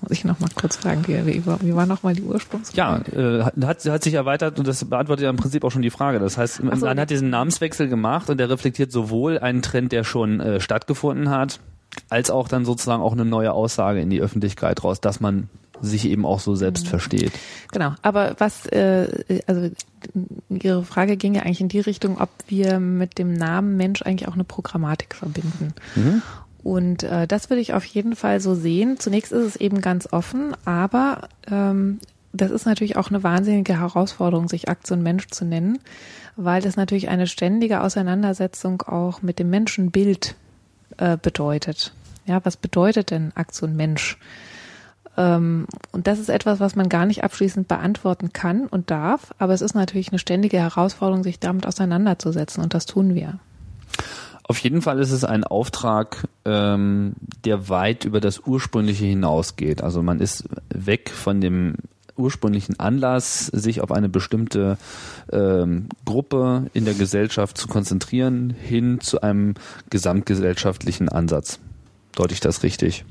Das muss ich noch mal kurz fragen, wie, wie, war noch mal die Ursprungsfrage? Ja, äh, hat, hat sich erweitert und das beantwortet ja im Prinzip auch schon die Frage. Das heißt, so, man hat diesen Namenswechsel gemacht und der reflektiert sowohl einen Trend, der schon äh, stattgefunden hat, als auch dann sozusagen auch eine neue Aussage in die Öffentlichkeit raus, dass man sich eben auch so selbst mhm. versteht. Genau, aber was, äh, also Ihre Frage ging ja eigentlich in die Richtung, ob wir mit dem Namen Mensch eigentlich auch eine Programmatik verbinden. Mhm. Und äh, das würde ich auf jeden Fall so sehen. Zunächst ist es eben ganz offen, aber ähm, das ist natürlich auch eine wahnsinnige Herausforderung, sich Aktion Mensch zu nennen, weil das natürlich eine ständige Auseinandersetzung auch mit dem Menschenbild äh, bedeutet. Ja, was bedeutet denn Aktion Mensch? Ähm, und das ist etwas, was man gar nicht abschließend beantworten kann und darf, aber es ist natürlich eine ständige Herausforderung, sich damit auseinanderzusetzen und das tun wir. Auf jeden Fall ist es ein Auftrag, ähm, der weit über das Ursprüngliche hinausgeht. Also man ist weg von dem ursprünglichen Anlass, sich auf eine bestimmte ähm, Gruppe in der Gesellschaft zu konzentrieren, hin zu einem gesamtgesellschaftlichen Ansatz. Deute ich das richtig?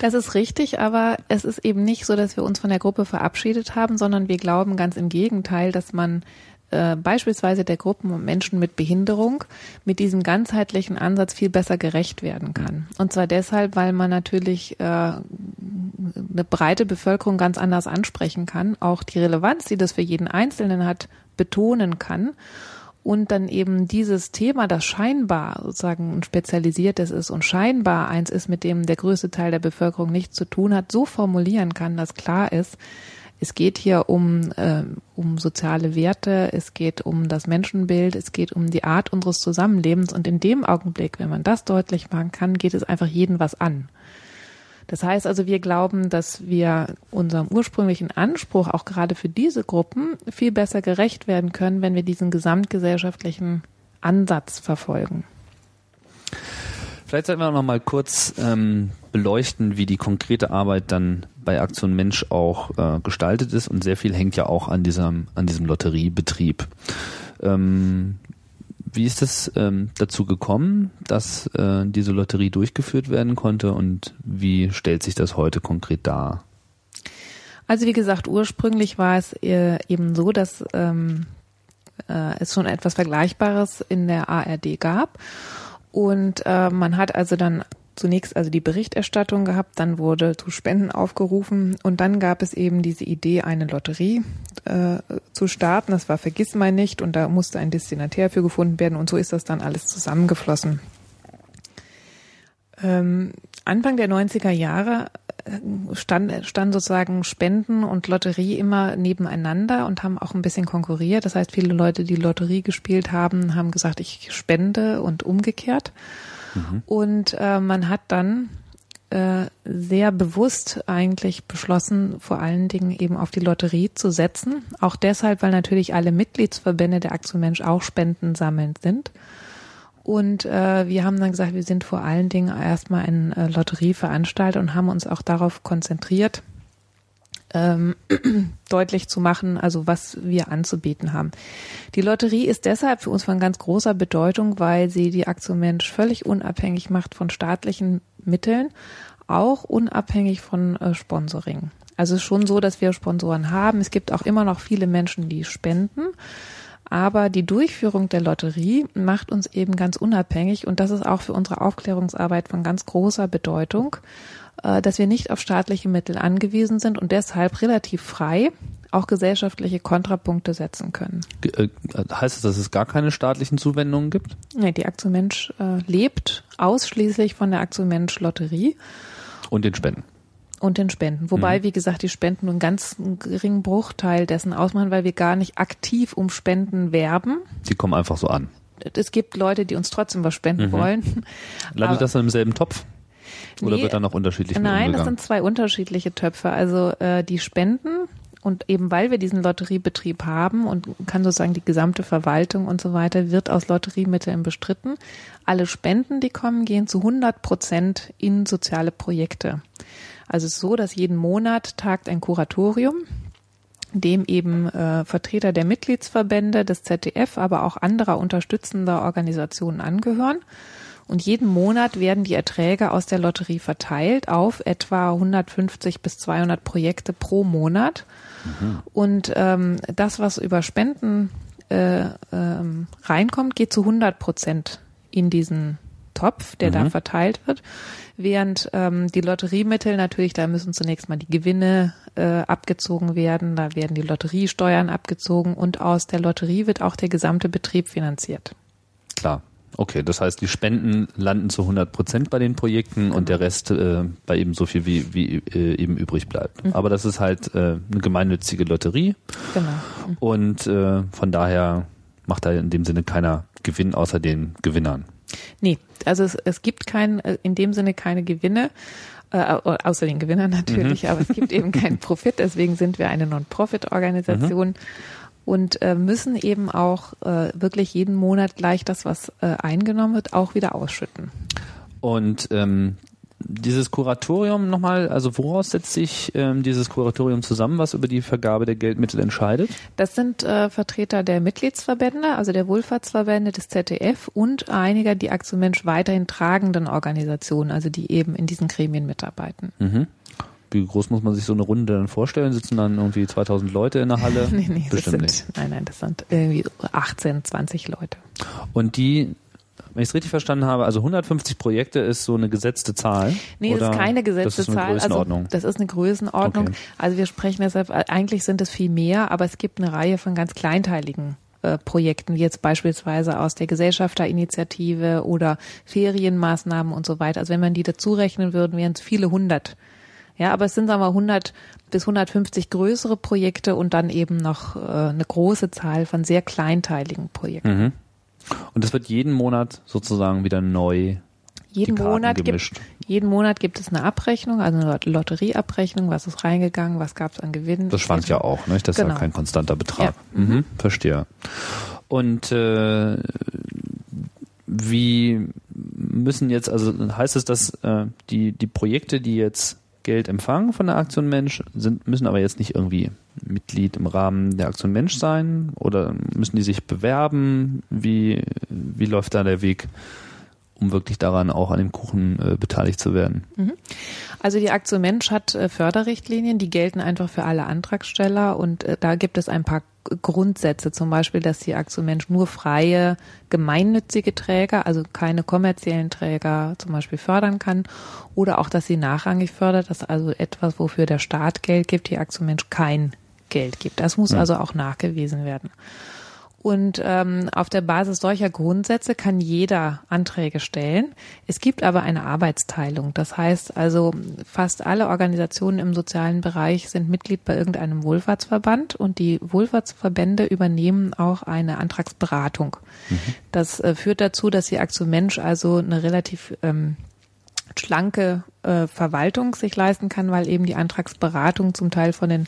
Das ist richtig, aber es ist eben nicht so, dass wir uns von der Gruppe verabschiedet haben, sondern wir glauben ganz im Gegenteil, dass man äh, beispielsweise der Gruppen Menschen mit Behinderung mit diesem ganzheitlichen Ansatz viel besser gerecht werden kann. Und zwar deshalb, weil man natürlich äh, eine breite Bevölkerung ganz anders ansprechen kann, auch die Relevanz, die das für jeden Einzelnen hat, betonen kann und dann eben dieses Thema, das scheinbar sozusagen ein spezialisiertes ist und scheinbar eins ist, mit dem der größte Teil der Bevölkerung nichts zu tun hat, so formulieren kann, dass klar ist, es geht hier um, äh, um soziale Werte, es geht um das Menschenbild, es geht um die Art unseres Zusammenlebens und in dem Augenblick, wenn man das deutlich machen kann, geht es einfach jeden was an. Das heißt also, wir glauben, dass wir unserem ursprünglichen Anspruch auch gerade für diese Gruppen viel besser gerecht werden können, wenn wir diesen gesamtgesellschaftlichen Ansatz verfolgen. Vielleicht sollten wir noch mal kurz ähm, beleuchten, wie die konkrete Arbeit dann bei Aktion Mensch auch äh, gestaltet ist und sehr viel hängt ja auch an diesem an diesem Lotteriebetrieb. Ähm, wie ist es ähm, dazu gekommen, dass äh, diese Lotterie durchgeführt werden konnte und wie stellt sich das heute konkret dar? Also wie gesagt, ursprünglich war es äh, eben so, dass ähm, äh, es schon etwas Vergleichbares in der ARD gab. Und äh, man hat also dann zunächst also die Berichterstattung gehabt, dann wurde zu Spenden aufgerufen und dann gab es eben diese Idee, eine Lotterie äh, zu starten. Das war Vergiss mal nicht und da musste ein Destinatär für gefunden werden und so ist das dann alles zusammengeflossen. Ähm, Anfang der 90er Jahre äh, stand, stand sozusagen Spenden und Lotterie immer nebeneinander und haben auch ein bisschen konkurriert. Das heißt, viele Leute, die Lotterie gespielt haben, haben gesagt, ich spende und umgekehrt. Mhm. Und äh, man hat dann äh, sehr bewusst eigentlich beschlossen, vor allen Dingen eben auf die Lotterie zu setzen. Auch deshalb, weil natürlich alle Mitgliedsverbände der Aktion Mensch auch Spenden sammelnd sind. Und äh, wir haben dann gesagt, wir sind vor allen Dingen erstmal ein äh, Lotterieveranstalter und haben uns auch darauf konzentriert, ähm, deutlich zu machen, also was wir anzubieten haben. Die Lotterie ist deshalb für uns von ganz großer Bedeutung, weil sie die Aktion Mensch völlig unabhängig macht von staatlichen Mitteln, auch unabhängig von äh, Sponsoring. Also es ist schon so, dass wir Sponsoren haben. Es gibt auch immer noch viele Menschen, die spenden. Aber die Durchführung der Lotterie macht uns eben ganz unabhängig und das ist auch für unsere Aufklärungsarbeit von ganz großer Bedeutung. Äh, dass wir nicht auf staatliche Mittel angewiesen sind und deshalb relativ frei auch gesellschaftliche Kontrapunkte setzen können. Äh, heißt das, dass es gar keine staatlichen Zuwendungen gibt? Nee, die Aktion Mensch äh, lebt ausschließlich von der Aktion Mensch Lotterie. Und den Spenden. Und den Spenden. Wobei, mhm. wie gesagt, die Spenden nur einen ganz geringen Bruchteil dessen ausmachen, weil wir gar nicht aktiv um Spenden werben. Die kommen einfach so an es gibt Leute, die uns trotzdem was spenden mhm. wollen. Landet Aber, das dann im selben Topf? Oder nee, wird da noch unterschiedlich Nein, das sind zwei unterschiedliche Töpfe. Also äh, die Spenden und eben weil wir diesen Lotteriebetrieb haben und kann sozusagen die gesamte Verwaltung und so weiter, wird aus Lotteriemitteln bestritten. Alle Spenden, die kommen, gehen zu 100 Prozent in soziale Projekte. Also es ist so, dass jeden Monat tagt ein Kuratorium, dem eben äh, Vertreter der Mitgliedsverbände des ZDF, aber auch anderer unterstützender Organisationen angehören. Und jeden Monat werden die Erträge aus der Lotterie verteilt auf etwa 150 bis 200 Projekte pro Monat. Mhm. Und ähm, das, was über Spenden äh, ähm, reinkommt, geht zu 100 Prozent in diesen Topf, der mhm. da verteilt wird. Während ähm, die Lotteriemittel natürlich, da müssen zunächst mal die Gewinne äh, abgezogen werden, da werden die Lotteriesteuern abgezogen und aus der Lotterie wird auch der gesamte Betrieb finanziert. Klar. Okay, das heißt, die Spenden landen zu 100 Prozent bei den Projekten genau. und der Rest äh, bei eben so viel, wie, wie äh, eben übrig bleibt. Mhm. Aber das ist halt äh, eine gemeinnützige Lotterie. Genau. Mhm. Und äh, von daher macht da in dem Sinne keiner Gewinn außer den Gewinnern. Nee, also es, es gibt kein, äh, in dem Sinne keine Gewinne, äh, außer den Gewinnern natürlich, mhm. aber es gibt eben keinen Profit, deswegen sind wir eine Non-Profit-Organisation. Mhm und äh, müssen eben auch äh, wirklich jeden Monat gleich das, was äh, eingenommen wird, auch wieder ausschütten. Und ähm, dieses Kuratorium nochmal, also woraus setzt sich ähm, dieses Kuratorium zusammen, was über die Vergabe der Geldmittel entscheidet? Das sind äh, Vertreter der Mitgliedsverbände, also der Wohlfahrtsverbände des ZDF und einiger die Aktienmensch weiterhin tragenden Organisationen, also die eben in diesen Gremien mitarbeiten. Mhm. Wie groß muss man sich so eine Runde dann vorstellen? Sitzen dann irgendwie 2000 Leute in der Halle? nee, nee, Bestimmt sind, nicht. Nein, nein, das sind irgendwie 18, 20 Leute. Und die wenn ich es richtig verstanden habe, also 150 Projekte ist so eine gesetzte Zahl. Nee, das ist keine gesetzte das ist Zahl. Also das ist eine Größenordnung. Okay. Also wir sprechen deshalb, eigentlich sind es viel mehr, aber es gibt eine Reihe von ganz kleinteiligen äh, Projekten, wie jetzt beispielsweise aus der Gesellschafterinitiative oder Ferienmaßnahmen und so weiter. Also wenn man die dazu rechnen würde, wären es viele hundert ja, aber es sind sagen wir 100 bis 150 größere Projekte und dann eben noch äh, eine große Zahl von sehr kleinteiligen Projekten. Mhm. Und es wird jeden Monat sozusagen wieder neu jeden Monat gibt jeden Monat gibt es eine Abrechnung, also eine Lotterieabrechnung, was ist reingegangen, was gab es an Gewinnen. Das schwankt ja auch, ne? Das genau. ist ja genau. kein konstanter Betrag. Ja. Mhm, mhm, verstehe. Und äh, wie müssen jetzt, also heißt es, dass äh, die die Projekte, die jetzt Geld empfangen von der Aktion Mensch, sind, müssen aber jetzt nicht irgendwie Mitglied im Rahmen der Aktion Mensch sein oder müssen die sich bewerben? Wie, wie läuft da der Weg? um wirklich daran auch an dem Kuchen äh, beteiligt zu werden. Mhm. Also die Aktion Mensch hat äh, Förderrichtlinien, die gelten einfach für alle Antragsteller und äh, da gibt es ein paar Grundsätze, zum Beispiel, dass die Aktion Mensch nur freie, gemeinnützige Träger, also keine kommerziellen Träger zum Beispiel fördern kann oder auch, dass sie nachrangig fördert, dass also etwas, wofür der Staat Geld gibt, die Aktion Mensch kein Geld gibt. Das muss mhm. also auch nachgewiesen werden. Und ähm, auf der Basis solcher Grundsätze kann jeder Anträge stellen. Es gibt aber eine Arbeitsteilung. Das heißt also, fast alle Organisationen im sozialen Bereich sind Mitglied bei irgendeinem Wohlfahrtsverband und die Wohlfahrtsverbände übernehmen auch eine Antragsberatung. Mhm. Das äh, führt dazu, dass die Aktion Mensch also eine relativ ähm, schlanke äh, Verwaltung sich leisten kann, weil eben die Antragsberatung zum Teil von den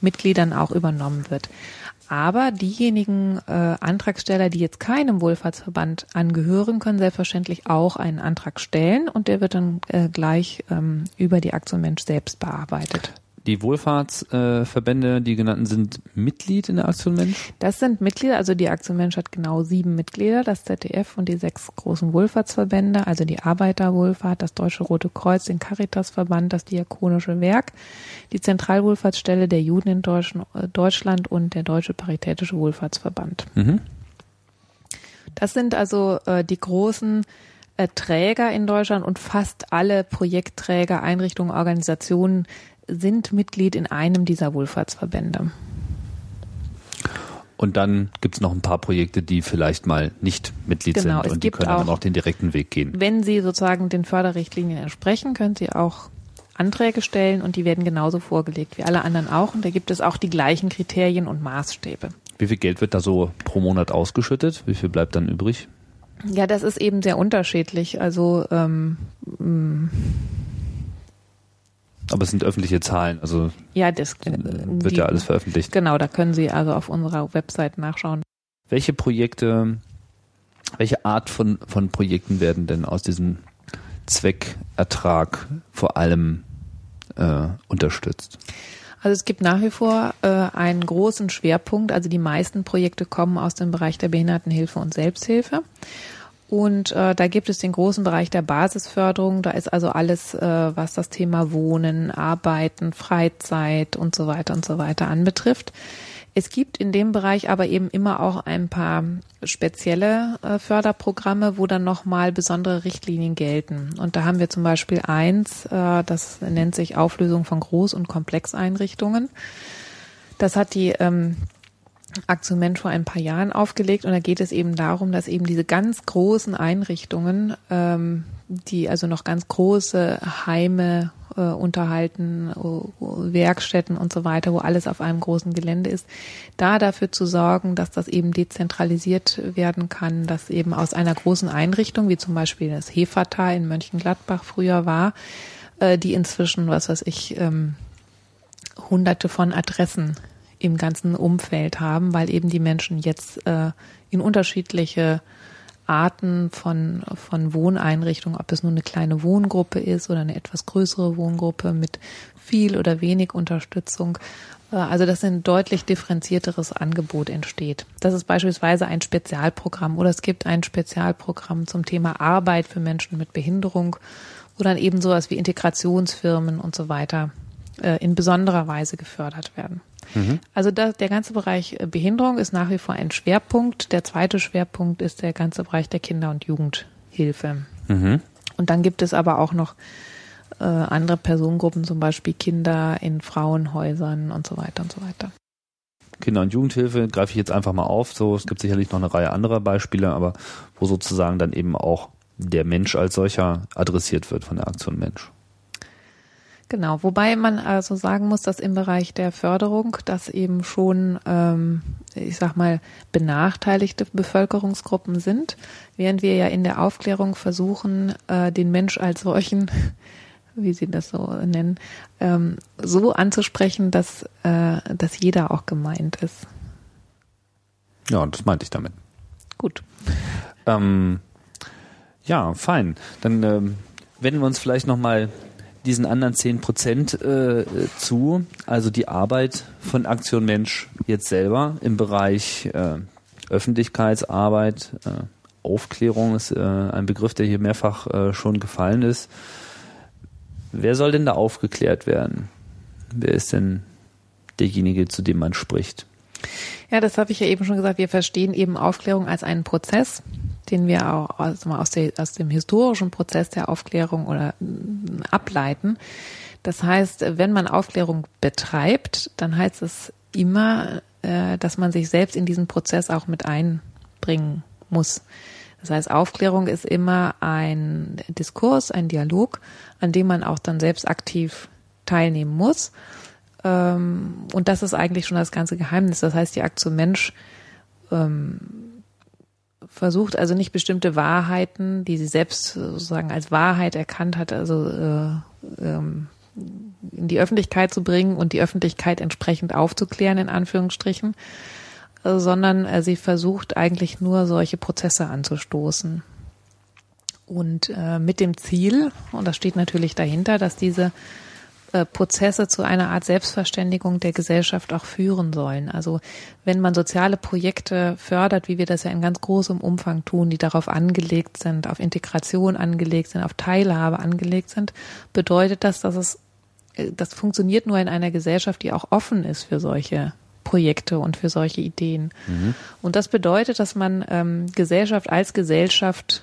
Mitgliedern auch übernommen wird. Aber diejenigen äh, Antragsteller, die jetzt keinem Wohlfahrtsverband angehören, können selbstverständlich auch einen Antrag stellen und der wird dann äh, gleich ähm, über die Aktion Mensch selbst bearbeitet. Die Wohlfahrtsverbände, äh, die genannten, sind Mitglied in der Aktion Mensch? Das sind Mitglieder, also die Aktion Mensch hat genau sieben Mitglieder, das ZDF und die sechs großen Wohlfahrtsverbände, also die Arbeiterwohlfahrt, das Deutsche Rote Kreuz, den Caritasverband, das Diakonische Werk, die Zentralwohlfahrtsstelle der Juden in äh, Deutschland und der Deutsche Paritätische Wohlfahrtsverband. Mhm. Das sind also äh, die großen äh, Träger in Deutschland und fast alle Projektträger, Einrichtungen, Organisationen sind Mitglied in einem dieser Wohlfahrtsverbände. Und dann gibt es noch ein paar Projekte, die vielleicht mal nicht Mitglied genau, sind und die können auch, dann auch den direkten Weg gehen. Wenn sie sozusagen den Förderrichtlinien entsprechen, können sie auch Anträge stellen und die werden genauso vorgelegt wie alle anderen auch. Und da gibt es auch die gleichen Kriterien und Maßstäbe. Wie viel Geld wird da so pro Monat ausgeschüttet? Wie viel bleibt dann übrig? Ja, das ist eben sehr unterschiedlich. Also ähm. Aber es sind öffentliche Zahlen, also ja, das äh, wird die, ja alles veröffentlicht. Genau, da können Sie also auf unserer Website nachschauen. Welche Projekte, welche Art von, von Projekten werden denn aus diesem Zweckertrag vor allem äh, unterstützt? Also es gibt nach wie vor äh, einen großen Schwerpunkt. Also die meisten Projekte kommen aus dem Bereich der Behindertenhilfe und Selbsthilfe. Und äh, da gibt es den großen Bereich der Basisförderung. Da ist also alles, äh, was das Thema Wohnen, Arbeiten, Freizeit und so weiter und so weiter anbetrifft. Es gibt in dem Bereich aber eben immer auch ein paar spezielle äh, Förderprogramme, wo dann nochmal besondere Richtlinien gelten. Und da haben wir zum Beispiel eins, äh, das nennt sich Auflösung von Groß- und Komplexeinrichtungen. Das hat die ähm, Aktion Mensch vor ein paar Jahren aufgelegt und da geht es eben darum, dass eben diese ganz großen Einrichtungen, ähm, die also noch ganz große Heime äh, unterhalten, Werkstätten und so weiter, wo alles auf einem großen Gelände ist, da dafür zu sorgen, dass das eben dezentralisiert werden kann, dass eben aus einer großen Einrichtung, wie zum Beispiel das Hefata in Mönchengladbach früher war, äh, die inzwischen, was weiß ich, ähm, hunderte von Adressen im ganzen Umfeld haben, weil eben die Menschen jetzt äh, in unterschiedliche Arten von, von Wohneinrichtungen, ob es nur eine kleine Wohngruppe ist oder eine etwas größere Wohngruppe mit viel oder wenig Unterstützung. Äh, also dass ein deutlich differenzierteres Angebot entsteht. Das ist beispielsweise ein Spezialprogramm oder es gibt ein Spezialprogramm zum Thema Arbeit für Menschen mit Behinderung oder eben sowas wie Integrationsfirmen und so weiter äh, in besonderer Weise gefördert werden. Mhm. Also das, der ganze Bereich äh, Behinderung ist nach wie vor ein Schwerpunkt. Der zweite Schwerpunkt ist der ganze Bereich der Kinder- und Jugendhilfe. Mhm. Und dann gibt es aber auch noch äh, andere Personengruppen, zum Beispiel Kinder in Frauenhäusern und so weiter und so weiter. Kinder- und Jugendhilfe greife ich jetzt einfach mal auf. So, es gibt sicherlich noch eine Reihe anderer Beispiele, aber wo sozusagen dann eben auch der Mensch als solcher adressiert wird von der Aktion Mensch. Genau, wobei man also sagen muss, dass im Bereich der Förderung das eben schon, ähm, ich sag mal, benachteiligte Bevölkerungsgruppen sind, während wir ja in der Aufklärung versuchen, äh, den Mensch als solchen, wie Sie das so nennen, ähm, so anzusprechen, dass, äh, dass jeder auch gemeint ist. Ja, und das meinte ich damit. Gut. Ähm, ja, fein. Dann ähm, wenden wir uns vielleicht nochmal diesen anderen zehn Prozent äh, zu, also die Arbeit von Aktion Mensch jetzt selber im Bereich äh, Öffentlichkeitsarbeit, äh, Aufklärung ist äh, ein Begriff, der hier mehrfach äh, schon gefallen ist. Wer soll denn da aufgeklärt werden? Wer ist denn derjenige, zu dem man spricht? Ja, das habe ich ja eben schon gesagt. Wir verstehen eben Aufklärung als einen Prozess den wir auch also aus, der, aus dem historischen Prozess der Aufklärung oder mm, ableiten. Das heißt, wenn man Aufklärung betreibt, dann heißt es immer, äh, dass man sich selbst in diesen Prozess auch mit einbringen muss. Das heißt, Aufklärung ist immer ein Diskurs, ein Dialog, an dem man auch dann selbst aktiv teilnehmen muss. Ähm, und das ist eigentlich schon das ganze Geheimnis. Das heißt, die Aktion Mensch ähm, versucht also nicht bestimmte Wahrheiten, die sie selbst sozusagen als Wahrheit erkannt hat, also äh, ähm, in die Öffentlichkeit zu bringen und die Öffentlichkeit entsprechend aufzuklären, in Anführungsstrichen, äh, sondern äh, sie versucht eigentlich nur solche Prozesse anzustoßen. Und äh, mit dem Ziel, und das steht natürlich dahinter, dass diese Prozesse zu einer Art Selbstverständigung der Gesellschaft auch führen sollen. Also wenn man soziale Projekte fördert, wie wir das ja in ganz großem Umfang tun, die darauf angelegt sind, auf Integration angelegt sind, auf Teilhabe angelegt sind, bedeutet das, dass es äh, das funktioniert nur in einer Gesellschaft, die auch offen ist für solche Projekte und für solche Ideen. Mhm. Und das bedeutet, dass man ähm, Gesellschaft als Gesellschaft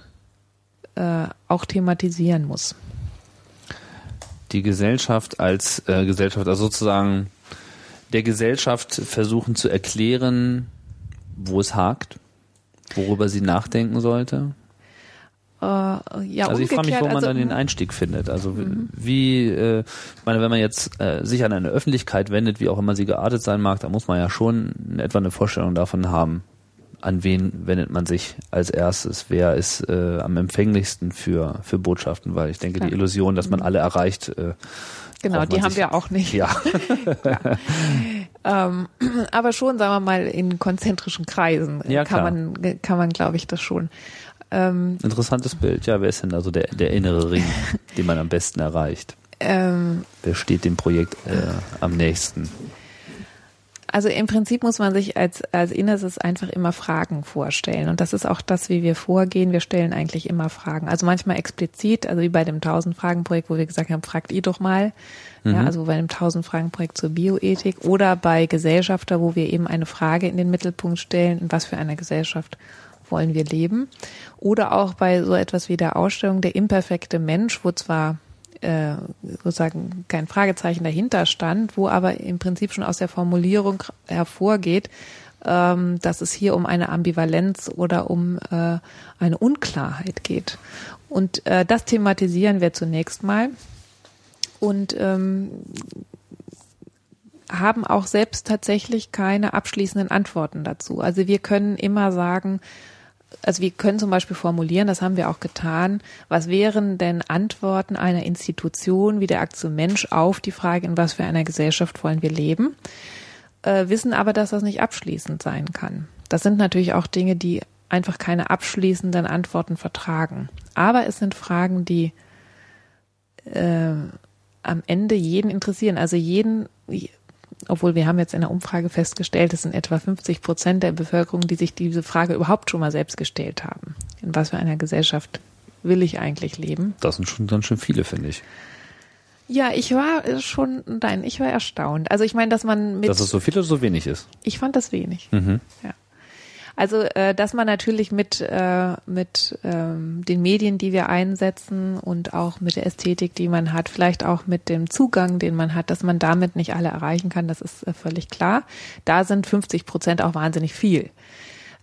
äh, auch thematisieren muss die Gesellschaft als äh, Gesellschaft, also sozusagen der Gesellschaft versuchen zu erklären, wo es hakt, worüber sie nachdenken sollte? Äh, ja, also ich frage mich, wo man also, dann den mhm. Einstieg findet. Also mhm. wie, äh, ich meine, wenn man jetzt äh, sich an eine Öffentlichkeit wendet, wie auch immer sie geartet sein mag, da muss man ja schon etwa eine Vorstellung davon haben, an wen wendet man sich als erstes? Wer ist äh, am empfänglichsten für, für Botschaften? Weil ich denke, Klar. die Illusion, dass man mhm. alle erreicht, äh, Genau, die haben wir auch nicht. Ja. ja. Ähm, aber schon, sagen wir mal, in konzentrischen Kreisen ja, kann klar. man, kann man, glaube ich, das schon. Ähm, Interessantes Bild. Ja, wer ist denn also der, der innere Ring, den man am besten erreicht? Ähm, wer steht dem Projekt äh, am nächsten? Also im Prinzip muss man sich als, als Inneres einfach immer Fragen vorstellen. Und das ist auch das, wie wir vorgehen. Wir stellen eigentlich immer Fragen. Also manchmal explizit, also wie bei dem 1000-Fragen-Projekt, wo wir gesagt haben, fragt ihr doch mal. Mhm. Ja, also bei dem 1000-Fragen-Projekt zur Bioethik oder bei Gesellschafter, wo wir eben eine Frage in den Mittelpunkt stellen, in was für einer Gesellschaft wollen wir leben. Oder auch bei so etwas wie der Ausstellung Der imperfekte Mensch, wo zwar äh, sozusagen kein Fragezeichen dahinter stand, wo aber im Prinzip schon aus der Formulierung hervorgeht, ähm, dass es hier um eine Ambivalenz oder um äh, eine Unklarheit geht. Und äh, das thematisieren wir zunächst mal und ähm, haben auch selbst tatsächlich keine abschließenden Antworten dazu. Also wir können immer sagen, also wir können zum Beispiel formulieren, das haben wir auch getan, was wären denn Antworten einer Institution wie der Aktion Mensch auf die Frage, in was für einer Gesellschaft wollen wir leben, äh, wissen aber, dass das nicht abschließend sein kann. Das sind natürlich auch Dinge, die einfach keine abschließenden Antworten vertragen. Aber es sind Fragen, die äh, am Ende jeden interessieren, also jeden obwohl wir haben jetzt in der Umfrage festgestellt, es sind etwa 50 Prozent der Bevölkerung, die sich diese Frage überhaupt schon mal selbst gestellt haben. In was für einer Gesellschaft will ich eigentlich leben? Das sind schon dann schon viele, finde ich. Ja, ich war schon, nein, ich war erstaunt. Also ich meine, dass man mit. Dass es so viel oder so wenig ist? Ich fand das wenig. Mhm. Ja. Also, äh, dass man natürlich mit, äh, mit ähm, den Medien, die wir einsetzen und auch mit der Ästhetik, die man hat, vielleicht auch mit dem Zugang, den man hat, dass man damit nicht alle erreichen kann, das ist äh, völlig klar. Da sind 50 Prozent auch wahnsinnig viel.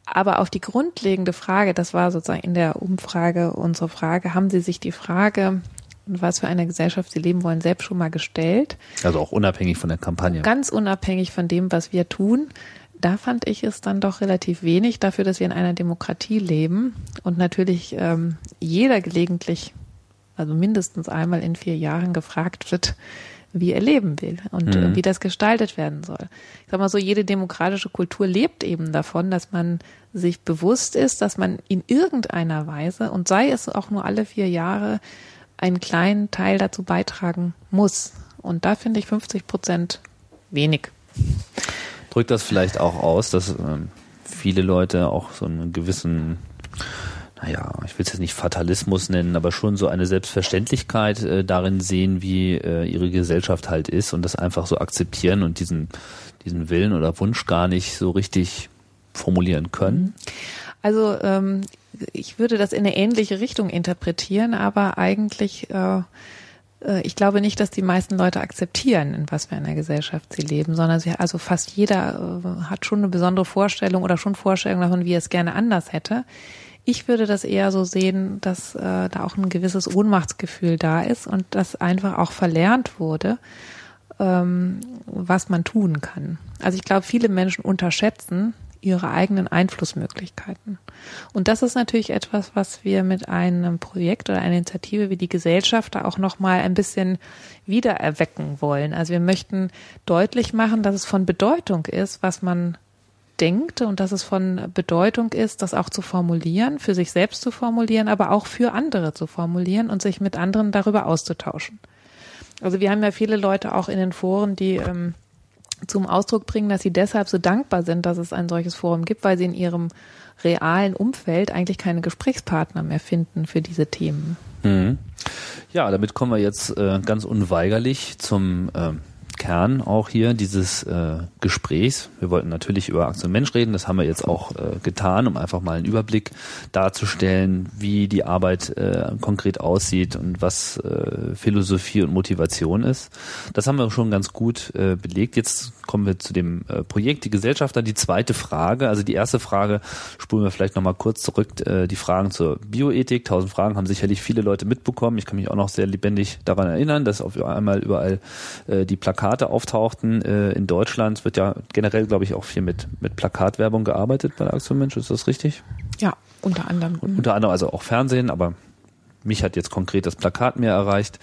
Aber auf die grundlegende Frage, das war sozusagen in der Umfrage unsere Frage, haben Sie sich die Frage, was für eine Gesellschaft Sie leben wollen, selbst schon mal gestellt? Also auch unabhängig von der Kampagne. Ganz unabhängig von dem, was wir tun da fand ich es dann doch relativ wenig dafür, dass wir in einer Demokratie leben und natürlich ähm, jeder gelegentlich, also mindestens einmal in vier Jahren gefragt wird, wie er leben will und mhm. wie das gestaltet werden soll. Ich sag mal so, jede demokratische Kultur lebt eben davon, dass man sich bewusst ist, dass man in irgendeiner Weise und sei es auch nur alle vier Jahre einen kleinen Teil dazu beitragen muss. Und da finde ich 50 Prozent wenig drückt das vielleicht auch aus, dass ähm, viele Leute auch so einen gewissen, naja, ich will es jetzt nicht Fatalismus nennen, aber schon so eine Selbstverständlichkeit äh, darin sehen, wie äh, ihre Gesellschaft halt ist und das einfach so akzeptieren und diesen, diesen Willen oder Wunsch gar nicht so richtig formulieren können. Also ähm, ich würde das in eine ähnliche Richtung interpretieren, aber eigentlich äh, ich glaube nicht, dass die meisten Leute akzeptieren, in was für einer Gesellschaft sie leben, sondern sie, also fast jeder äh, hat schon eine besondere Vorstellung oder schon Vorstellung davon, wie er es gerne anders hätte. Ich würde das eher so sehen, dass äh, da auch ein gewisses Ohnmachtsgefühl da ist und das einfach auch verlernt wurde, ähm, was man tun kann. Also ich glaube, viele Menschen unterschätzen, ihre eigenen Einflussmöglichkeiten. Und das ist natürlich etwas, was wir mit einem Projekt oder einer Initiative wie die Gesellschaft da auch nochmal ein bisschen wiedererwecken wollen. Also wir möchten deutlich machen, dass es von Bedeutung ist, was man denkt und dass es von Bedeutung ist, das auch zu formulieren, für sich selbst zu formulieren, aber auch für andere zu formulieren und sich mit anderen darüber auszutauschen. Also wir haben ja viele Leute auch in den Foren, die ähm, zum Ausdruck bringen, dass sie deshalb so dankbar sind, dass es ein solches Forum gibt, weil sie in ihrem realen Umfeld eigentlich keine Gesprächspartner mehr finden für diese Themen. Mhm. Ja, damit kommen wir jetzt äh, ganz unweigerlich zum äh, Kern auch hier dieses äh, Gesprächs. Wir wollten natürlich über Aktion Mensch reden, das haben wir jetzt auch äh, getan, um einfach mal einen Überblick darzustellen, wie die Arbeit äh, konkret aussieht und was äh, Philosophie und Motivation ist. Das haben wir schon ganz gut äh, belegt. Jetzt kommen wir zu dem äh, Projekt Die Gesellschafter. Die zweite Frage, also die erste Frage, spulen wir vielleicht nochmal kurz zurück, äh, die Fragen zur Bioethik. Tausend Fragen haben sicherlich viele Leute mitbekommen. Ich kann mich auch noch sehr lebendig daran erinnern, dass auf einmal überall äh, die Plakate Plakate auftauchten äh, in Deutschland, wird ja generell, glaube ich, auch viel mit, mit Plakatwerbung gearbeitet bei der Aktion Mensch. Ist das richtig? Ja, unter anderem. Und unter anderem also auch Fernsehen, aber mich hat jetzt konkret das Plakat mehr erreicht.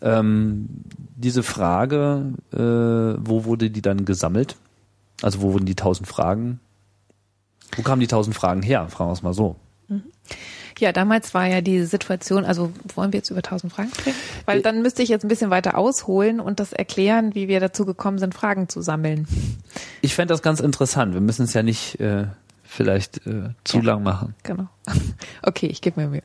Ähm, diese Frage, äh, wo wurde die dann gesammelt? Also wo wurden die tausend Fragen? Wo kamen die tausend Fragen her? Fragen wir es mal so. Mhm. Ja, damals war ja die Situation, also wollen wir jetzt über tausend Fragen sprechen? Weil dann müsste ich jetzt ein bisschen weiter ausholen und das erklären, wie wir dazu gekommen sind, Fragen zu sammeln. Ich fände das ganz interessant. Wir müssen es ja nicht äh, vielleicht äh, zu ja, lang machen. Genau. Okay, ich gebe mir Mühe.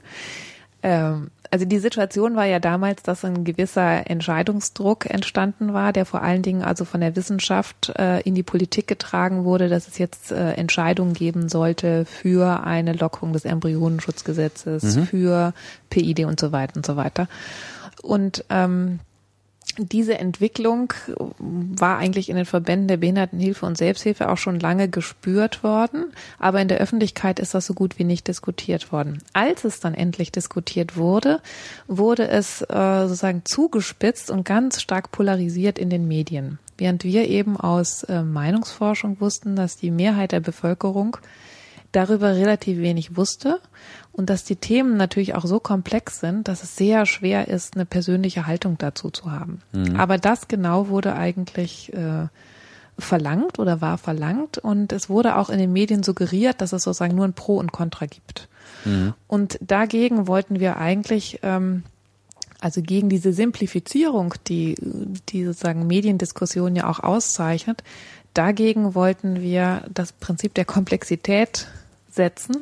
Ähm, also die Situation war ja damals, dass ein gewisser Entscheidungsdruck entstanden war, der vor allen Dingen also von der Wissenschaft äh, in die Politik getragen wurde, dass es jetzt äh, Entscheidungen geben sollte für eine Lockerung des Embryonenschutzgesetzes, mhm. für PID und so weiter und so weiter. Und ähm, diese Entwicklung war eigentlich in den Verbänden der Behindertenhilfe und Selbsthilfe auch schon lange gespürt worden, aber in der Öffentlichkeit ist das so gut wie nicht diskutiert worden. Als es dann endlich diskutiert wurde, wurde es äh, sozusagen zugespitzt und ganz stark polarisiert in den Medien. Während wir eben aus äh, Meinungsforschung wussten, dass die Mehrheit der Bevölkerung darüber relativ wenig wusste und dass die Themen natürlich auch so komplex sind, dass es sehr schwer ist, eine persönliche Haltung dazu zu haben. Mhm. Aber das genau wurde eigentlich äh, verlangt oder war verlangt und es wurde auch in den Medien suggeriert, dass es sozusagen nur ein Pro und Contra gibt. Mhm. Und dagegen wollten wir eigentlich ähm, also gegen diese Simplifizierung, die, die sozusagen Mediendiskussion ja auch auszeichnet, dagegen wollten wir das Prinzip der Komplexität setzen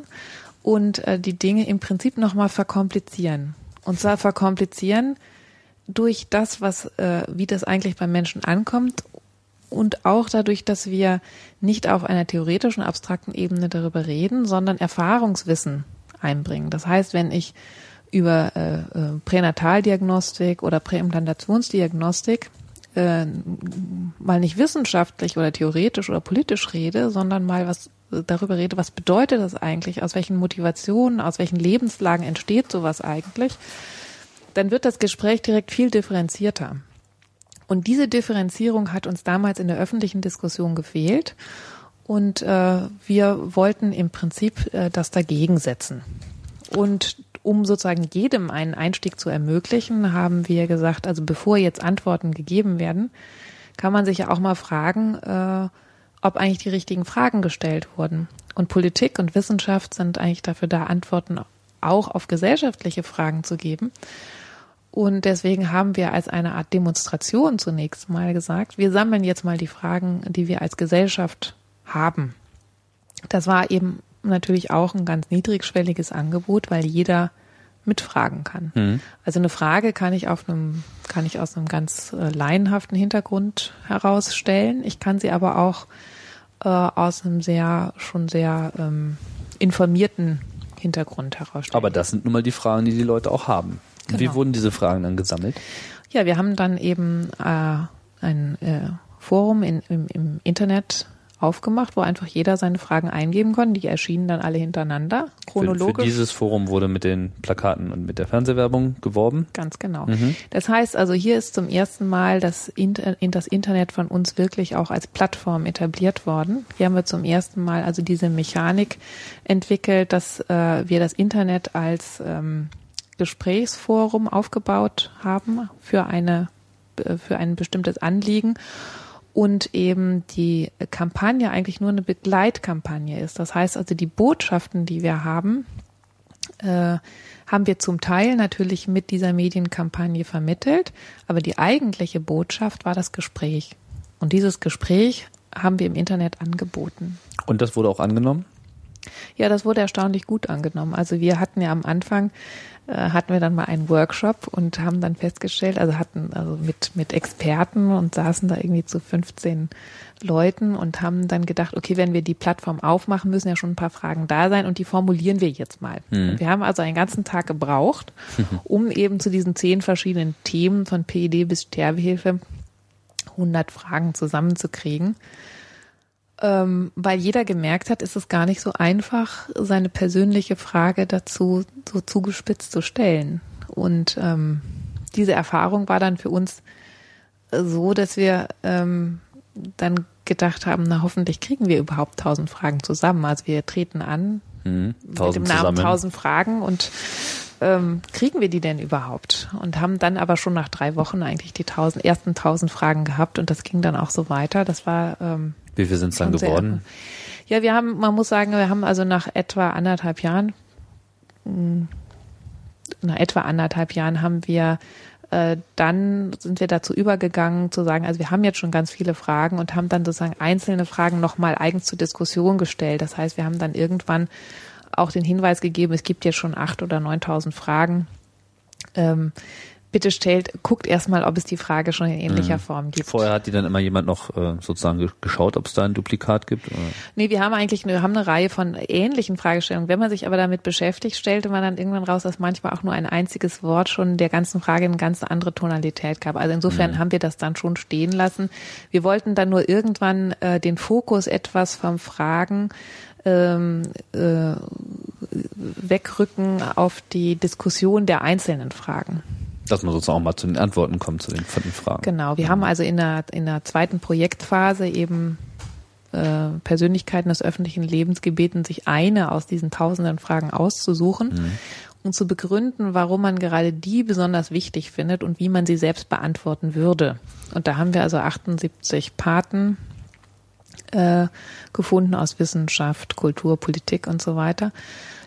und äh, die Dinge im Prinzip nochmal verkomplizieren. Und zwar verkomplizieren durch das, was, äh, wie das eigentlich beim Menschen ankommt und auch dadurch, dass wir nicht auf einer theoretischen, abstrakten Ebene darüber reden, sondern Erfahrungswissen einbringen. Das heißt, wenn ich über äh, äh, Pränataldiagnostik oder Präimplantationsdiagnostik äh, mal nicht wissenschaftlich oder theoretisch oder politisch rede, sondern mal was darüber rede, was bedeutet das eigentlich, aus welchen Motivationen, aus welchen Lebenslagen entsteht sowas eigentlich, dann wird das Gespräch direkt viel differenzierter. Und diese Differenzierung hat uns damals in der öffentlichen Diskussion gefehlt. Und äh, wir wollten im Prinzip äh, das dagegen setzen. Und um sozusagen jedem einen Einstieg zu ermöglichen, haben wir gesagt, also bevor jetzt Antworten gegeben werden, kann man sich ja auch mal fragen, äh, ob eigentlich die richtigen Fragen gestellt wurden. Und Politik und Wissenschaft sind eigentlich dafür da, Antworten auch auf gesellschaftliche Fragen zu geben. Und deswegen haben wir als eine Art Demonstration zunächst mal gesagt, wir sammeln jetzt mal die Fragen, die wir als Gesellschaft haben. Das war eben natürlich auch ein ganz niedrigschwelliges Angebot, weil jeder mitfragen kann. Mhm. Also eine Frage kann ich auf einem, kann ich aus einem ganz äh, laienhaften Hintergrund herausstellen. Ich kann sie aber auch äh, aus einem sehr, schon sehr ähm, informierten Hintergrund herausstellen. Aber das sind nun mal die Fragen, die die Leute auch haben. Genau. Wie wurden diese Fragen dann gesammelt? Ja, wir haben dann eben äh, ein äh, Forum in, im, im Internet aufgemacht, wo einfach jeder seine Fragen eingeben konnte. Die erschienen dann alle hintereinander, chronologisch. Für, für dieses Forum wurde mit den Plakaten und mit der Fernsehwerbung geworben. Ganz genau. Mhm. Das heißt also, hier ist zum ersten Mal das, Inter das Internet von uns wirklich auch als Plattform etabliert worden. Hier haben wir zum ersten Mal also diese Mechanik entwickelt, dass äh, wir das Internet als ähm, Gesprächsforum aufgebaut haben für eine äh, für ein bestimmtes Anliegen und eben die Kampagne eigentlich nur eine Begleitkampagne ist. Das heißt also, die Botschaften, die wir haben, äh, haben wir zum Teil natürlich mit dieser Medienkampagne vermittelt, aber die eigentliche Botschaft war das Gespräch. Und dieses Gespräch haben wir im Internet angeboten. Und das wurde auch angenommen? Ja, das wurde erstaunlich gut angenommen. Also wir hatten ja am Anfang hatten wir dann mal einen Workshop und haben dann festgestellt, also hatten also mit mit Experten und saßen da irgendwie zu 15 Leuten und haben dann gedacht, okay, wenn wir die Plattform aufmachen, müssen ja schon ein paar Fragen da sein und die formulieren wir jetzt mal. Mhm. Wir haben also einen ganzen Tag gebraucht, um eben zu diesen zehn verschiedenen Themen von PED bis Sterbehilfe 100 Fragen zusammenzukriegen ähm, weil jeder gemerkt hat, ist es gar nicht so einfach, seine persönliche Frage dazu so zugespitzt zu stellen. Und ähm, diese Erfahrung war dann für uns so, dass wir ähm, dann gedacht haben, na hoffentlich kriegen wir überhaupt tausend Fragen zusammen. Also wir treten an Mhm. mit dem Namen zusammen. tausend Fragen und ähm, kriegen wir die denn überhaupt? Und haben dann aber schon nach drei Wochen eigentlich die tausend, ersten tausend Fragen gehabt und das ging dann auch so weiter. Das war ähm, Wie viel sind es dann schon sehr- geworden? Ja, wir haben, man muss sagen, wir haben also nach etwa anderthalb Jahren, mh, nach etwa anderthalb Jahren haben wir äh, dann sind wir dazu übergegangen zu sagen, also wir haben jetzt schon ganz viele Fragen und haben dann sozusagen einzelne Fragen nochmal eigens zur Diskussion gestellt. Das heißt, wir haben dann irgendwann auch den Hinweis gegeben, es gibt jetzt schon acht oder neuntausend Fragen. Ähm, bitte stellt, guckt erstmal, ob es die Frage schon in ähnlicher Form gibt. Vorher hat die dann immer jemand noch äh, sozusagen ge- geschaut, ob es da ein Duplikat gibt? Oder? Nee, wir haben eigentlich eine, haben eine Reihe von ähnlichen Fragestellungen. Wenn man sich aber damit beschäftigt, stellte man dann irgendwann raus, dass manchmal auch nur ein einziges Wort schon der ganzen Frage eine ganz andere Tonalität gab. Also insofern haben wir das dann schon stehen lassen. Wir wollten dann nur irgendwann äh, den Fokus etwas vom Fragen ähm, äh, wegrücken auf die Diskussion der einzelnen Fragen. Dass man sozusagen auch mal zu den Antworten kommt, zu den, von den Fragen. Genau, wir haben also in der, in der zweiten Projektphase eben äh, Persönlichkeiten des öffentlichen Lebens gebeten, sich eine aus diesen tausenden Fragen auszusuchen und zu begründen, warum man gerade die besonders wichtig findet und wie man sie selbst beantworten würde. Und da haben wir also 78 Paten äh, gefunden aus Wissenschaft, Kultur, Politik und so weiter,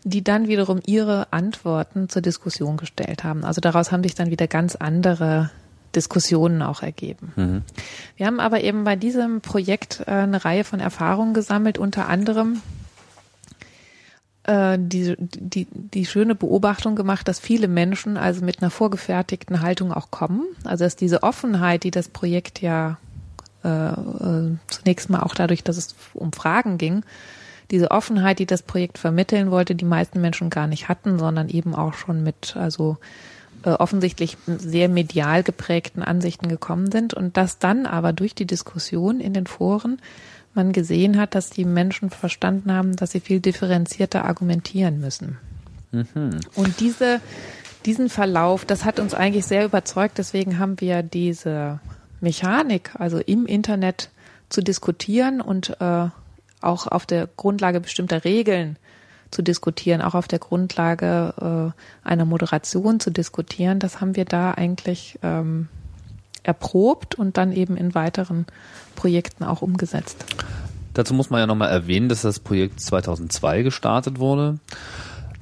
die dann wiederum ihre Antworten zur Diskussion gestellt haben. Also daraus haben sich dann wieder ganz andere Diskussionen auch ergeben. Wir haben aber eben bei diesem Projekt äh, eine Reihe von Erfahrungen gesammelt, unter anderem äh, die, die, die schöne Beobachtung gemacht, dass viele Menschen also mit einer vorgefertigten Haltung auch kommen. Also dass diese Offenheit, die das Projekt ja äh, äh, zunächst mal auch dadurch, dass es um Fragen ging, diese Offenheit, die das Projekt vermitteln wollte, die meisten Menschen gar nicht hatten, sondern eben auch schon mit also äh, offensichtlich sehr medial geprägten Ansichten gekommen sind und dass dann aber durch die Diskussion in den Foren man gesehen hat, dass die Menschen verstanden haben, dass sie viel differenzierter argumentieren müssen. Und diese, diesen Verlauf, das hat uns eigentlich sehr überzeugt. Deswegen haben wir diese Mechanik, also im Internet zu diskutieren und äh, auch auf der Grundlage bestimmter Regeln zu diskutieren, auch auf der Grundlage äh, einer Moderation zu diskutieren, das haben wir da eigentlich ähm, erprobt und dann eben in weiteren Projekten auch umgesetzt. Dazu muss man ja nochmal erwähnen, dass das Projekt 2002 gestartet wurde.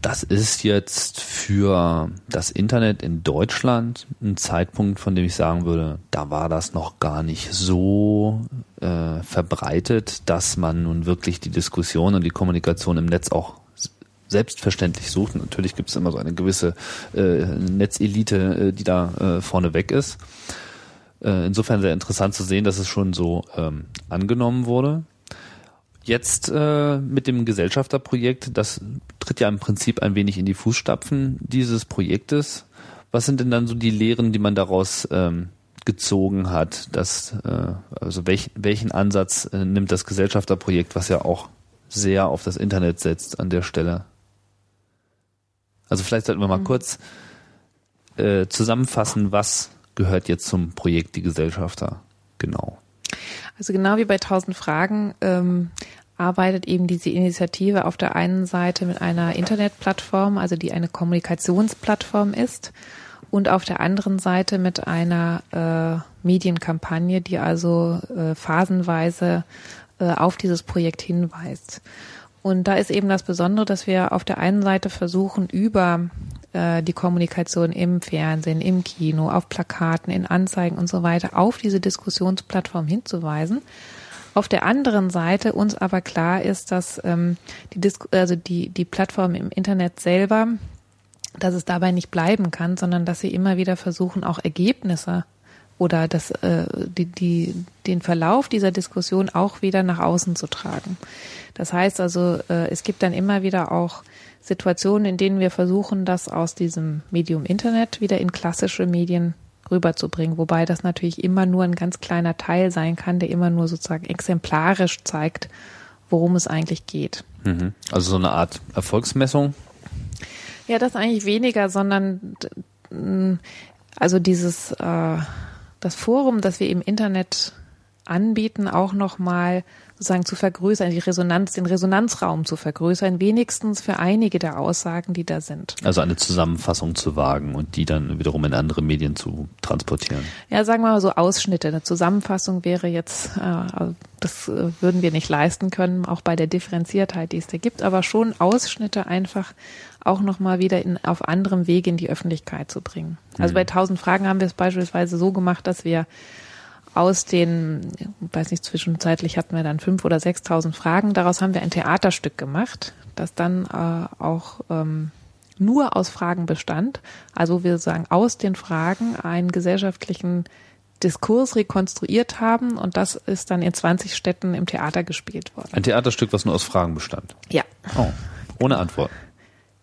Das ist jetzt für das Internet in Deutschland ein Zeitpunkt, von dem ich sagen würde, da war das noch gar nicht so äh, verbreitet, dass man nun wirklich die Diskussion und die Kommunikation im Netz auch selbstverständlich sucht. Natürlich gibt es immer so eine gewisse äh, Netzelite, äh, die da äh, vorne ist. Äh, insofern sehr interessant zu sehen, dass es schon so ähm, angenommen wurde. Jetzt äh, mit dem Gesellschafterprojekt, das tritt ja im Prinzip ein wenig in die Fußstapfen dieses Projektes. Was sind denn dann so die Lehren, die man daraus ähm, gezogen hat? Dass, äh, also welch, welchen Ansatz äh, nimmt das Gesellschafterprojekt, was ja auch sehr auf das Internet setzt an der Stelle? Also vielleicht sollten wir mal kurz äh, zusammenfassen, was gehört jetzt zum Projekt Die Gesellschafter genau. Also genau wie bei 1000 Fragen ähm, arbeitet eben diese Initiative auf der einen Seite mit einer Internetplattform, also die eine Kommunikationsplattform ist, und auf der anderen Seite mit einer äh, Medienkampagne, die also äh, phasenweise äh, auf dieses Projekt hinweist. Und da ist eben das Besondere, dass wir auf der einen Seite versuchen, über äh, die Kommunikation im Fernsehen, im Kino, auf Plakaten, in Anzeigen und so weiter auf diese Diskussionsplattform hinzuweisen. Auf der anderen Seite uns aber klar ist, dass ähm, die, Dis also die, die Plattform im Internet selber, dass es dabei nicht bleiben kann, sondern dass sie immer wieder versuchen, auch Ergebnisse oder das, äh, die, die, den Verlauf dieser Diskussion auch wieder nach außen zu tragen. Das heißt also, äh, es gibt dann immer wieder auch Situationen, in denen wir versuchen, das aus diesem Medium Internet wieder in klassische Medien rüberzubringen, wobei das natürlich immer nur ein ganz kleiner Teil sein kann, der immer nur sozusagen exemplarisch zeigt, worum es eigentlich geht. Mhm. Also so eine Art Erfolgsmessung. Ja, das eigentlich weniger, sondern also dieses, äh, das Forum, das wir im Internet anbieten, auch nochmal sozusagen zu vergrößern, die Resonanz, den Resonanzraum zu vergrößern, wenigstens für einige der Aussagen, die da sind. Also eine Zusammenfassung zu wagen und die dann wiederum in andere Medien zu transportieren. Ja, sagen wir mal so Ausschnitte. Eine Zusammenfassung wäre jetzt, äh, das äh, würden wir nicht leisten können, auch bei der Differenziertheit, die es da gibt, aber schon Ausschnitte einfach auch nochmal wieder in, auf anderem Wege in die Öffentlichkeit zu bringen. Also mhm. bei 1000 Fragen haben wir es beispielsweise so gemacht, dass wir aus den, weiß nicht, zwischenzeitlich hatten wir dann fünf oder sechstausend Fragen. Daraus haben wir ein Theaterstück gemacht, das dann äh, auch ähm, nur aus Fragen bestand. Also wir sagen aus den Fragen einen gesellschaftlichen Diskurs rekonstruiert haben und das ist dann in 20 Städten im Theater gespielt worden. Ein Theaterstück, was nur aus Fragen bestand. Ja. Oh, ohne Antwort.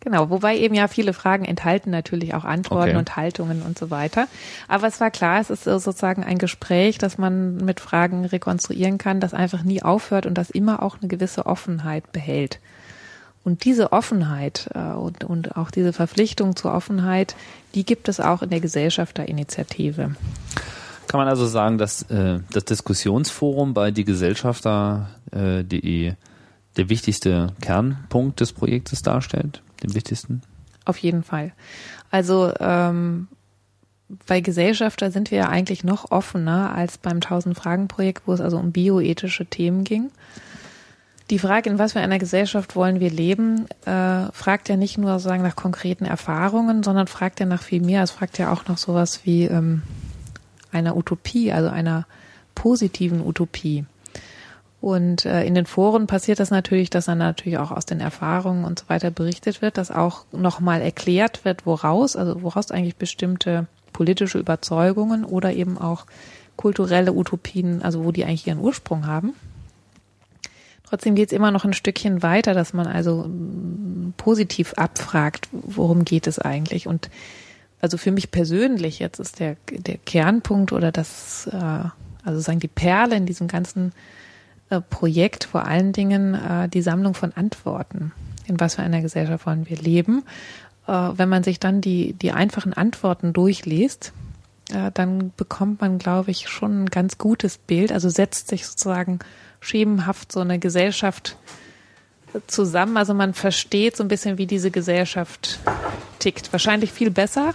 Genau, wobei eben ja viele Fragen enthalten natürlich auch Antworten okay. und Haltungen und so weiter. Aber es war klar, es ist sozusagen ein Gespräch, das man mit Fragen rekonstruieren kann, das einfach nie aufhört und das immer auch eine gewisse Offenheit behält. Und diese Offenheit äh, und, und auch diese Verpflichtung zur Offenheit, die gibt es auch in der Gesellschafterinitiative. Kann man also sagen, dass äh, das Diskussionsforum bei diegesellschafter.de äh, der wichtigste Kernpunkt des Projektes darstellt? Den wichtigsten? Auf jeden Fall. Also ähm, bei Gesellschafter sind wir ja eigentlich noch offener als beim 1000 Fragen Projekt, wo es also um bioethische Themen ging. Die Frage, in was für einer Gesellschaft wollen wir leben, äh, fragt ja nicht nur sagen nach konkreten Erfahrungen, sondern fragt ja nach viel mehr. Es fragt ja auch nach sowas wie ähm, einer Utopie, also einer positiven Utopie. Und äh, in den Foren passiert das natürlich, dass dann natürlich auch aus den Erfahrungen und so weiter berichtet wird, dass auch nochmal erklärt wird, woraus, also woraus eigentlich bestimmte politische Überzeugungen oder eben auch kulturelle Utopien, also wo die eigentlich ihren Ursprung haben. Trotzdem geht es immer noch ein Stückchen weiter, dass man also mm, positiv abfragt, worum geht es eigentlich. Und also für mich persönlich jetzt ist der, der Kernpunkt oder das, äh, also sagen die Perle in diesem ganzen Projekt vor allen Dingen äh, die Sammlung von Antworten. In was für einer Gesellschaft wollen wir leben? Äh, wenn man sich dann die, die einfachen Antworten durchliest, äh, dann bekommt man, glaube ich, schon ein ganz gutes Bild. Also setzt sich sozusagen schemenhaft so eine Gesellschaft zusammen. Also man versteht so ein bisschen, wie diese Gesellschaft tickt. Wahrscheinlich viel besser,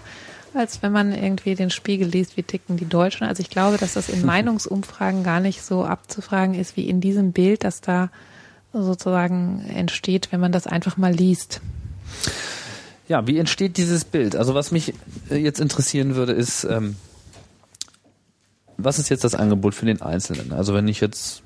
als wenn man irgendwie den Spiegel liest, wie ticken die Deutschen. Also ich glaube, dass das in Meinungsumfragen gar nicht so abzufragen ist wie in diesem Bild, das da sozusagen entsteht, wenn man das einfach mal liest. Ja, wie entsteht dieses Bild? Also was mich äh, jetzt interessieren würde, ist, ähm, was ist jetzt das Angebot für den Einzelnen? Also wenn ich jetzt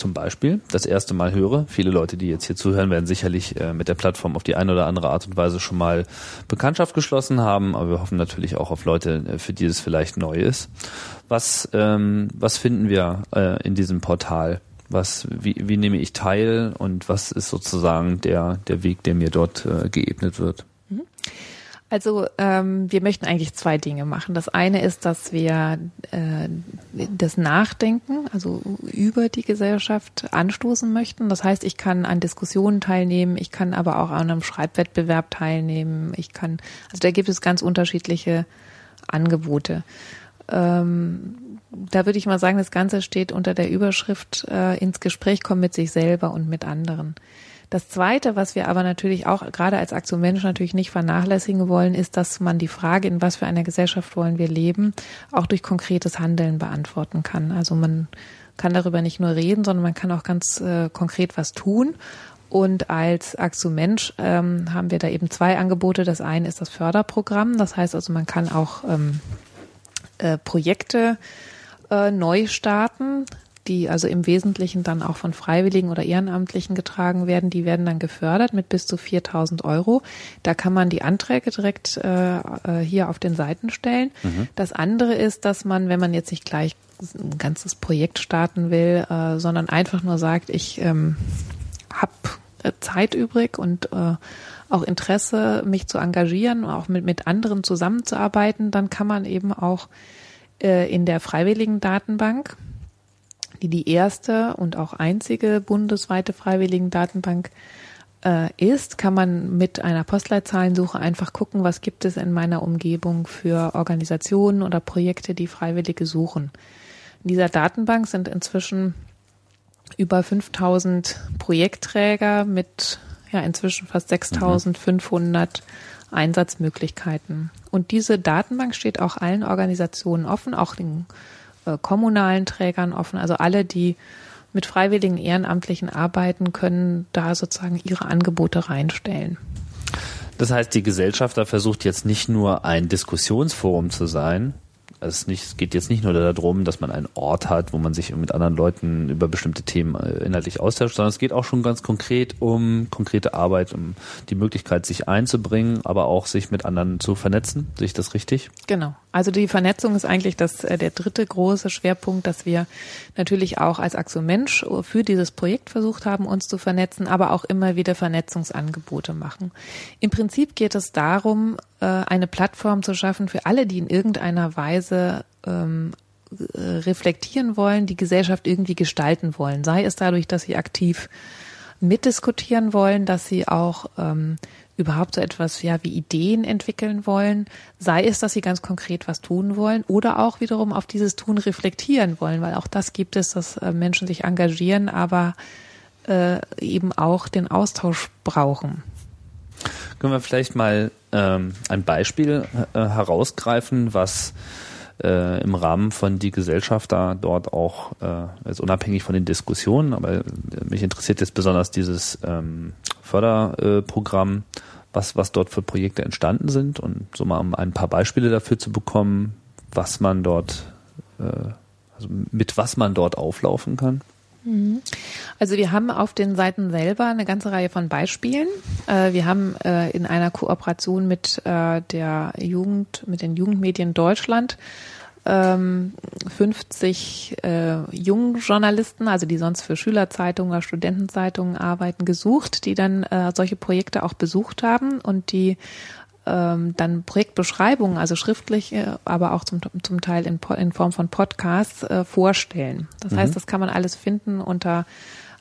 zum Beispiel das erste Mal höre. Viele Leute, die jetzt hier zuhören, werden sicherlich äh, mit der Plattform auf die eine oder andere Art und Weise schon mal Bekanntschaft geschlossen haben, aber wir hoffen natürlich auch auf Leute, äh, für die es vielleicht neu ist. Was, ähm, was finden wir äh, in diesem Portal? Was, wie, wie nehme ich teil und was ist sozusagen der, der Weg, der mir dort äh, geebnet wird? Also ähm, wir möchten eigentlich zwei Dinge machen. Das eine ist, dass wir äh, das Nachdenken, also über die Gesellschaft anstoßen möchten. Das heißt, ich kann an Diskussionen teilnehmen, ich kann aber auch an einem Schreibwettbewerb teilnehmen. Ich kann, also da gibt es ganz unterschiedliche Angebote. Ähm, da würde ich mal sagen, das Ganze steht unter der Überschrift äh, ins Gespräch kommen mit sich selber und mit anderen. Das Zweite, was wir aber natürlich auch gerade als Aktion Mensch natürlich nicht vernachlässigen wollen, ist, dass man die Frage, in was für einer Gesellschaft wollen wir leben, auch durch konkretes Handeln beantworten kann. Also man kann darüber nicht nur reden, sondern man kann auch ganz äh, konkret was tun. Und als Aktion Mensch ähm, haben wir da eben zwei Angebote. Das eine ist das Förderprogramm. Das heißt also, man kann auch ähm, äh, Projekte äh, neu starten die also im Wesentlichen dann auch von Freiwilligen oder Ehrenamtlichen getragen werden, die werden dann gefördert mit bis zu 4000 Euro. Da kann man die Anträge direkt äh, äh, hier auf den Seiten stellen. Mhm. Das andere ist, dass man, wenn man jetzt nicht gleich ein ganzes Projekt starten will, äh, sondern einfach nur sagt, ich ähm, habe äh, Zeit übrig und äh, auch Interesse, mich zu engagieren, auch mit, mit anderen zusammenzuarbeiten, dann kann man eben auch äh, in der freiwilligen Datenbank die die erste und auch einzige bundesweite Freiwilligendatenbank äh, ist, kann man mit einer Postleitzahlensuche einfach gucken, was gibt es in meiner Umgebung für Organisationen oder Projekte, die Freiwillige suchen. In dieser Datenbank sind inzwischen über 5000 Projektträger mit ja inzwischen fast 6500 Einsatzmöglichkeiten. Und diese Datenbank steht auch allen Organisationen offen, auch den kommunalen Trägern offen, also alle, die mit freiwilligen Ehrenamtlichen arbeiten, können da sozusagen ihre Angebote reinstellen. Das heißt, die Gesellschafter versucht jetzt nicht nur ein Diskussionsforum zu sein, es, nicht, es geht jetzt nicht nur darum, dass man einen Ort hat, wo man sich mit anderen Leuten über bestimmte Themen äh, inhaltlich austauscht, sondern es geht auch schon ganz konkret um konkrete Arbeit, um die Möglichkeit, sich einzubringen, aber auch sich mit anderen zu vernetzen. Sehe ich das richtig? Genau. Also die Vernetzung ist eigentlich das, äh, der dritte große Schwerpunkt, dass wir natürlich auch als Axo Mensch für dieses Projekt versucht haben, uns zu vernetzen, aber auch immer wieder Vernetzungsangebote machen. Im Prinzip geht es darum, äh, eine Plattform zu schaffen für alle, die in irgendeiner Weise ähm, reflektieren wollen, die Gesellschaft irgendwie gestalten wollen. Sei es dadurch, dass sie aktiv mitdiskutieren wollen, dass sie auch ähm, überhaupt so etwas ja wie Ideen entwickeln wollen, sei es, dass sie ganz konkret was tun wollen oder auch wiederum auf dieses Tun reflektieren wollen, weil auch das gibt es, dass äh, Menschen sich engagieren, aber äh, eben auch den Austausch brauchen. Können wir vielleicht mal ähm, ein Beispiel äh, herausgreifen, was äh, im Rahmen von die Gesellschaft da dort auch, äh, jetzt unabhängig von den Diskussionen, aber äh, mich interessiert jetzt besonders dieses ähm, Förderprogramm, was, was dort für Projekte entstanden sind und so mal um ein paar Beispiele dafür zu bekommen, was man dort, äh, also mit was man dort auflaufen kann. Also wir haben auf den Seiten selber eine ganze Reihe von Beispielen. Äh, wir haben äh, in einer Kooperation mit äh, der Jugend, mit den Jugendmedien Deutschland 50 ähm, jungen Journalisten, also die sonst für Schülerzeitungen oder Studentenzeitungen arbeiten, gesucht, die dann solche Projekte auch besucht haben und die ähm, dann Projektbeschreibungen, also schriftlich, äh, aber auch zum, zum Teil in, in Form von Podcasts äh, vorstellen. Das mhm. heißt, das kann man alles finden unter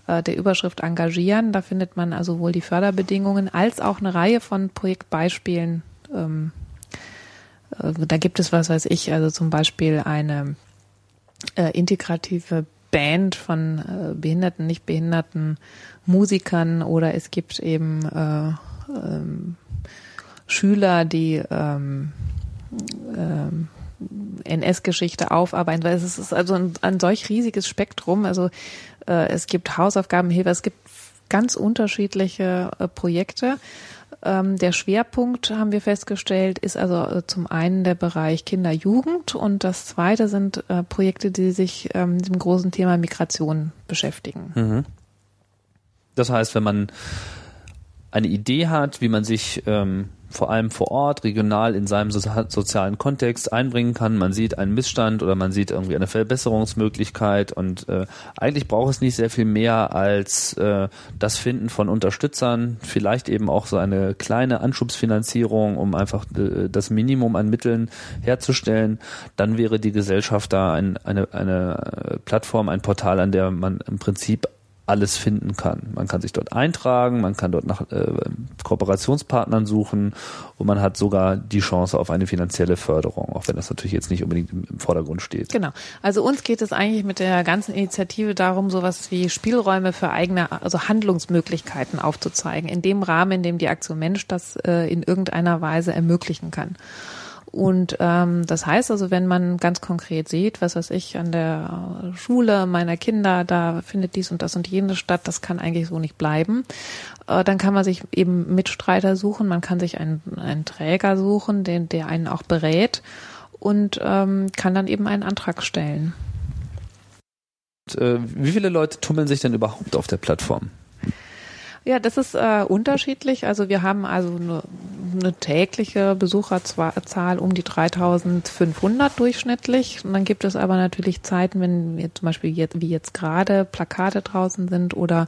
äh, der Überschrift engagieren. Da findet man also sowohl die Förderbedingungen als auch eine Reihe von Projektbeispielen. Ähm, äh, da gibt es, was weiß ich, also zum Beispiel eine äh, integrative Band von äh, behinderten, nicht behinderten Musikern oder es gibt eben äh, ähm, Schüler, die ähm, ähm, NS-Geschichte aufarbeiten, weil es ist also ein, ein solch riesiges Spektrum. Also äh, es gibt Hausaufgabenhilfe, es gibt ganz unterschiedliche äh, Projekte. Ähm, der Schwerpunkt, haben wir festgestellt, ist also äh, zum einen der Bereich Kinder-Jugend und das zweite sind äh, Projekte, die sich ähm, mit dem großen Thema Migration beschäftigen. Mhm. Das heißt, wenn man eine Idee hat, wie man sich ähm, vor allem vor Ort, regional in seinem sozialen Kontext einbringen kann. Man sieht einen Missstand oder man sieht irgendwie eine Verbesserungsmöglichkeit und äh, eigentlich braucht es nicht sehr viel mehr als äh, das Finden von Unterstützern, vielleicht eben auch so eine kleine Anschubsfinanzierung, um einfach äh, das Minimum an Mitteln herzustellen. Dann wäre die Gesellschaft da ein, eine, eine Plattform, ein Portal, an der man im Prinzip alles finden kann. Man kann sich dort eintragen, man kann dort nach äh, Kooperationspartnern suchen und man hat sogar die Chance auf eine finanzielle Förderung, auch wenn das natürlich jetzt nicht unbedingt im, im Vordergrund steht. Genau. Also uns geht es eigentlich mit der ganzen Initiative darum, sowas wie Spielräume für eigene, also Handlungsmöglichkeiten aufzuzeigen, in dem Rahmen, in dem die Aktion Mensch das äh, in irgendeiner Weise ermöglichen kann. Und ähm, das heißt also, wenn man ganz konkret sieht, was weiß ich, an der Schule meiner Kinder, da findet dies und das und jenes statt, das kann eigentlich so nicht bleiben, äh, dann kann man sich eben Mitstreiter suchen, man kann sich einen, einen Träger suchen, den, der einen auch berät und ähm, kann dann eben einen Antrag stellen. Und, äh, wie viele Leute tummeln sich denn überhaupt auf der Plattform? Ja, das ist äh, unterschiedlich. Also wir haben also eine, eine tägliche Besucherzahl um die 3500 durchschnittlich. Und dann gibt es aber natürlich Zeiten, wenn wir zum Beispiel jetzt, wie jetzt gerade Plakate draußen sind oder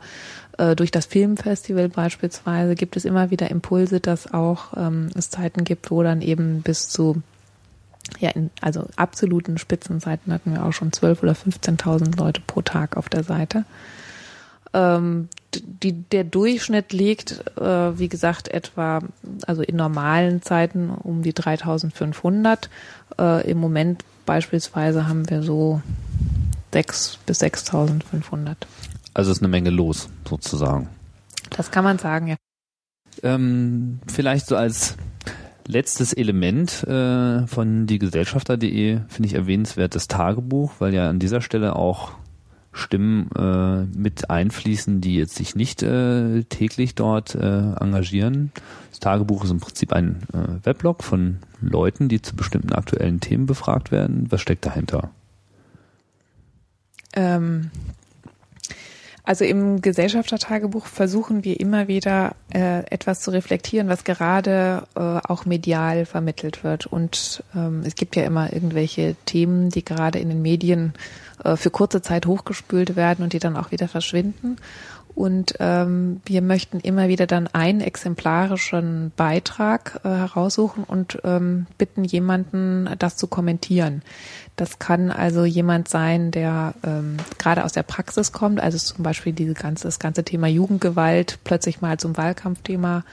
äh, durch das Filmfestival beispielsweise gibt es immer wieder Impulse, dass auch ähm, es Zeiten gibt, wo dann eben bis zu ja, in, also absoluten Spitzenzeiten hatten wir auch schon 12.000 oder 15.000 Leute pro Tag auf der Seite. Ähm, die, der Durchschnitt liegt, äh, wie gesagt, etwa, also in normalen Zeiten um die 3500. Äh, Im Moment beispielsweise haben wir so 6 bis 6500. Also ist eine Menge los, sozusagen. Das kann man sagen, ja. Ähm, vielleicht so als letztes Element äh, von diegesellschafter.de finde ich erwähnenswert das Tagebuch, weil ja an dieser Stelle auch Stimmen äh, mit einfließen, die jetzt sich nicht äh, täglich dort äh, engagieren. Das Tagebuch ist im Prinzip ein äh, Weblog von Leuten, die zu bestimmten aktuellen Themen befragt werden. Was steckt dahinter? Ähm, also im Gesellschaftertagebuch versuchen wir immer wieder äh, etwas zu reflektieren, was gerade äh, auch medial vermittelt wird. Und ähm, es gibt ja immer irgendwelche Themen, die gerade in den Medien äh, für kurze Zeit hochgespült werden und die dann auch wieder verschwinden. Und ähm, wir möchten immer wieder dann einen exemplarischen Beitrag äh, heraussuchen und ähm, bitten jemanden, das zu kommentieren. Das kann also jemand sein, der ähm, gerade aus der Praxis kommt, also zum Beispiel diese ganze, das ganze Thema Jugendgewalt plötzlich mal zum Wahlkampfthema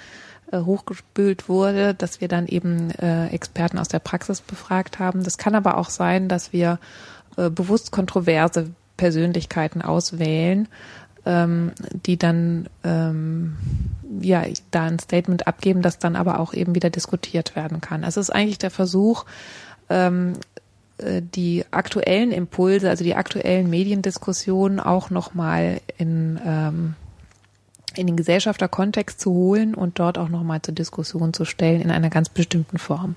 äh, hochgespült wurde, dass wir dann eben äh, Experten aus der Praxis befragt haben. Das kann aber auch sein, dass wir äh, bewusst kontroverse Persönlichkeiten auswählen, ähm, die dann ähm, ja da ein Statement abgeben, das dann aber auch eben wieder diskutiert werden kann. Also es ist eigentlich der Versuch, ähm, äh, die aktuellen Impulse, also die aktuellen Mediendiskussionen auch nochmal in, ähm, in den Gesellschafterkontext zu holen und dort auch nochmal zur Diskussion zu stellen in einer ganz bestimmten Form.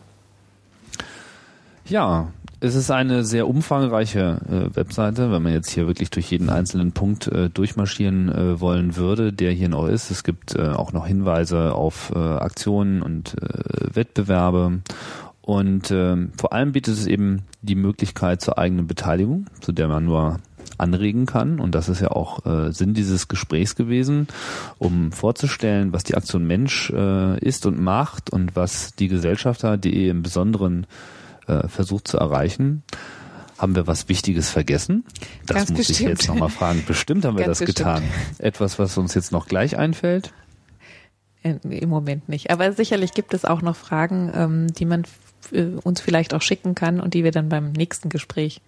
Ja, es ist eine sehr umfangreiche äh, Webseite, wenn man jetzt hier wirklich durch jeden einzelnen Punkt äh, durchmarschieren äh, wollen würde, der hier noch ist. Es gibt äh, auch noch Hinweise auf äh, Aktionen und äh, Wettbewerbe. Und äh, vor allem bietet es eben die Möglichkeit zur eigenen Beteiligung, zu der man nur anregen kann. Und das ist ja auch äh, Sinn dieses Gesprächs gewesen, um vorzustellen, was die Aktion Mensch äh, ist und macht und was die Gesellschafter.de im Besonderen äh, versucht zu erreichen. Haben wir was Wichtiges vergessen? Das Ganz muss bestimmt. ich jetzt nochmal fragen. Bestimmt haben wir Ganz das getan. Etwas, was uns jetzt noch gleich einfällt? Äh, Im Moment nicht. Aber sicherlich gibt es auch noch Fragen, ähm, die man äh, uns vielleicht auch schicken kann und die wir dann beim nächsten Gespräch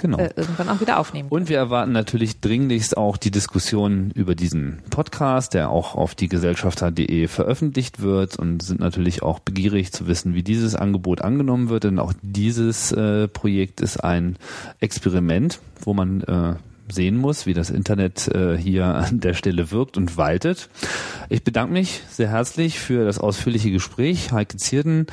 Genau. äh, irgendwann auch wieder aufnehmen. Und wir erwarten natürlich dringlichst auch die Diskussion über diesen Podcast, der auch auf die Gesellschafter.de veröffentlicht wird und sind natürlich auch begierig zu wissen, wie dieses Angebot angenommen wird. Denn auch dieses äh, Projekt ist ein Experiment, wo man äh, sehen muss, wie das Internet äh, hier an der Stelle wirkt und waltet. Ich bedanke mich sehr herzlich für das ausführliche Gespräch. Heike Zierden,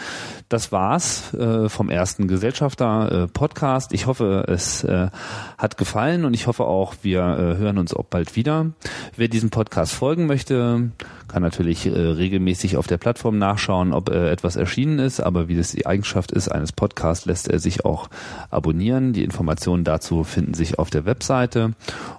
das war's äh, vom ersten Gesellschafter äh. Ich hoffe, es äh, hat gefallen und ich hoffe auch, wir äh, hören uns auch bald wieder. Wer diesem Podcast folgen möchte, kann natürlich regelmäßig auf der Plattform nachschauen, ob etwas erschienen ist, aber wie das die Eigenschaft ist eines Podcasts, lässt er sich auch abonnieren. Die Informationen dazu finden sich auf der Webseite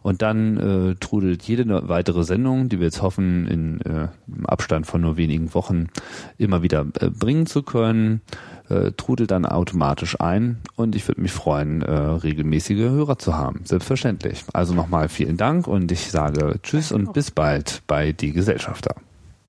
und dann äh, trudelt jede weitere Sendung, die wir jetzt hoffen, in äh, im Abstand von nur wenigen Wochen immer wieder äh, bringen zu können, äh, trudelt dann automatisch ein und ich würde mich freuen, äh, regelmäßige Hörer zu haben. Selbstverständlich. Also nochmal vielen Dank und ich sage Tschüss und bis bald bei Die Gesellschafter.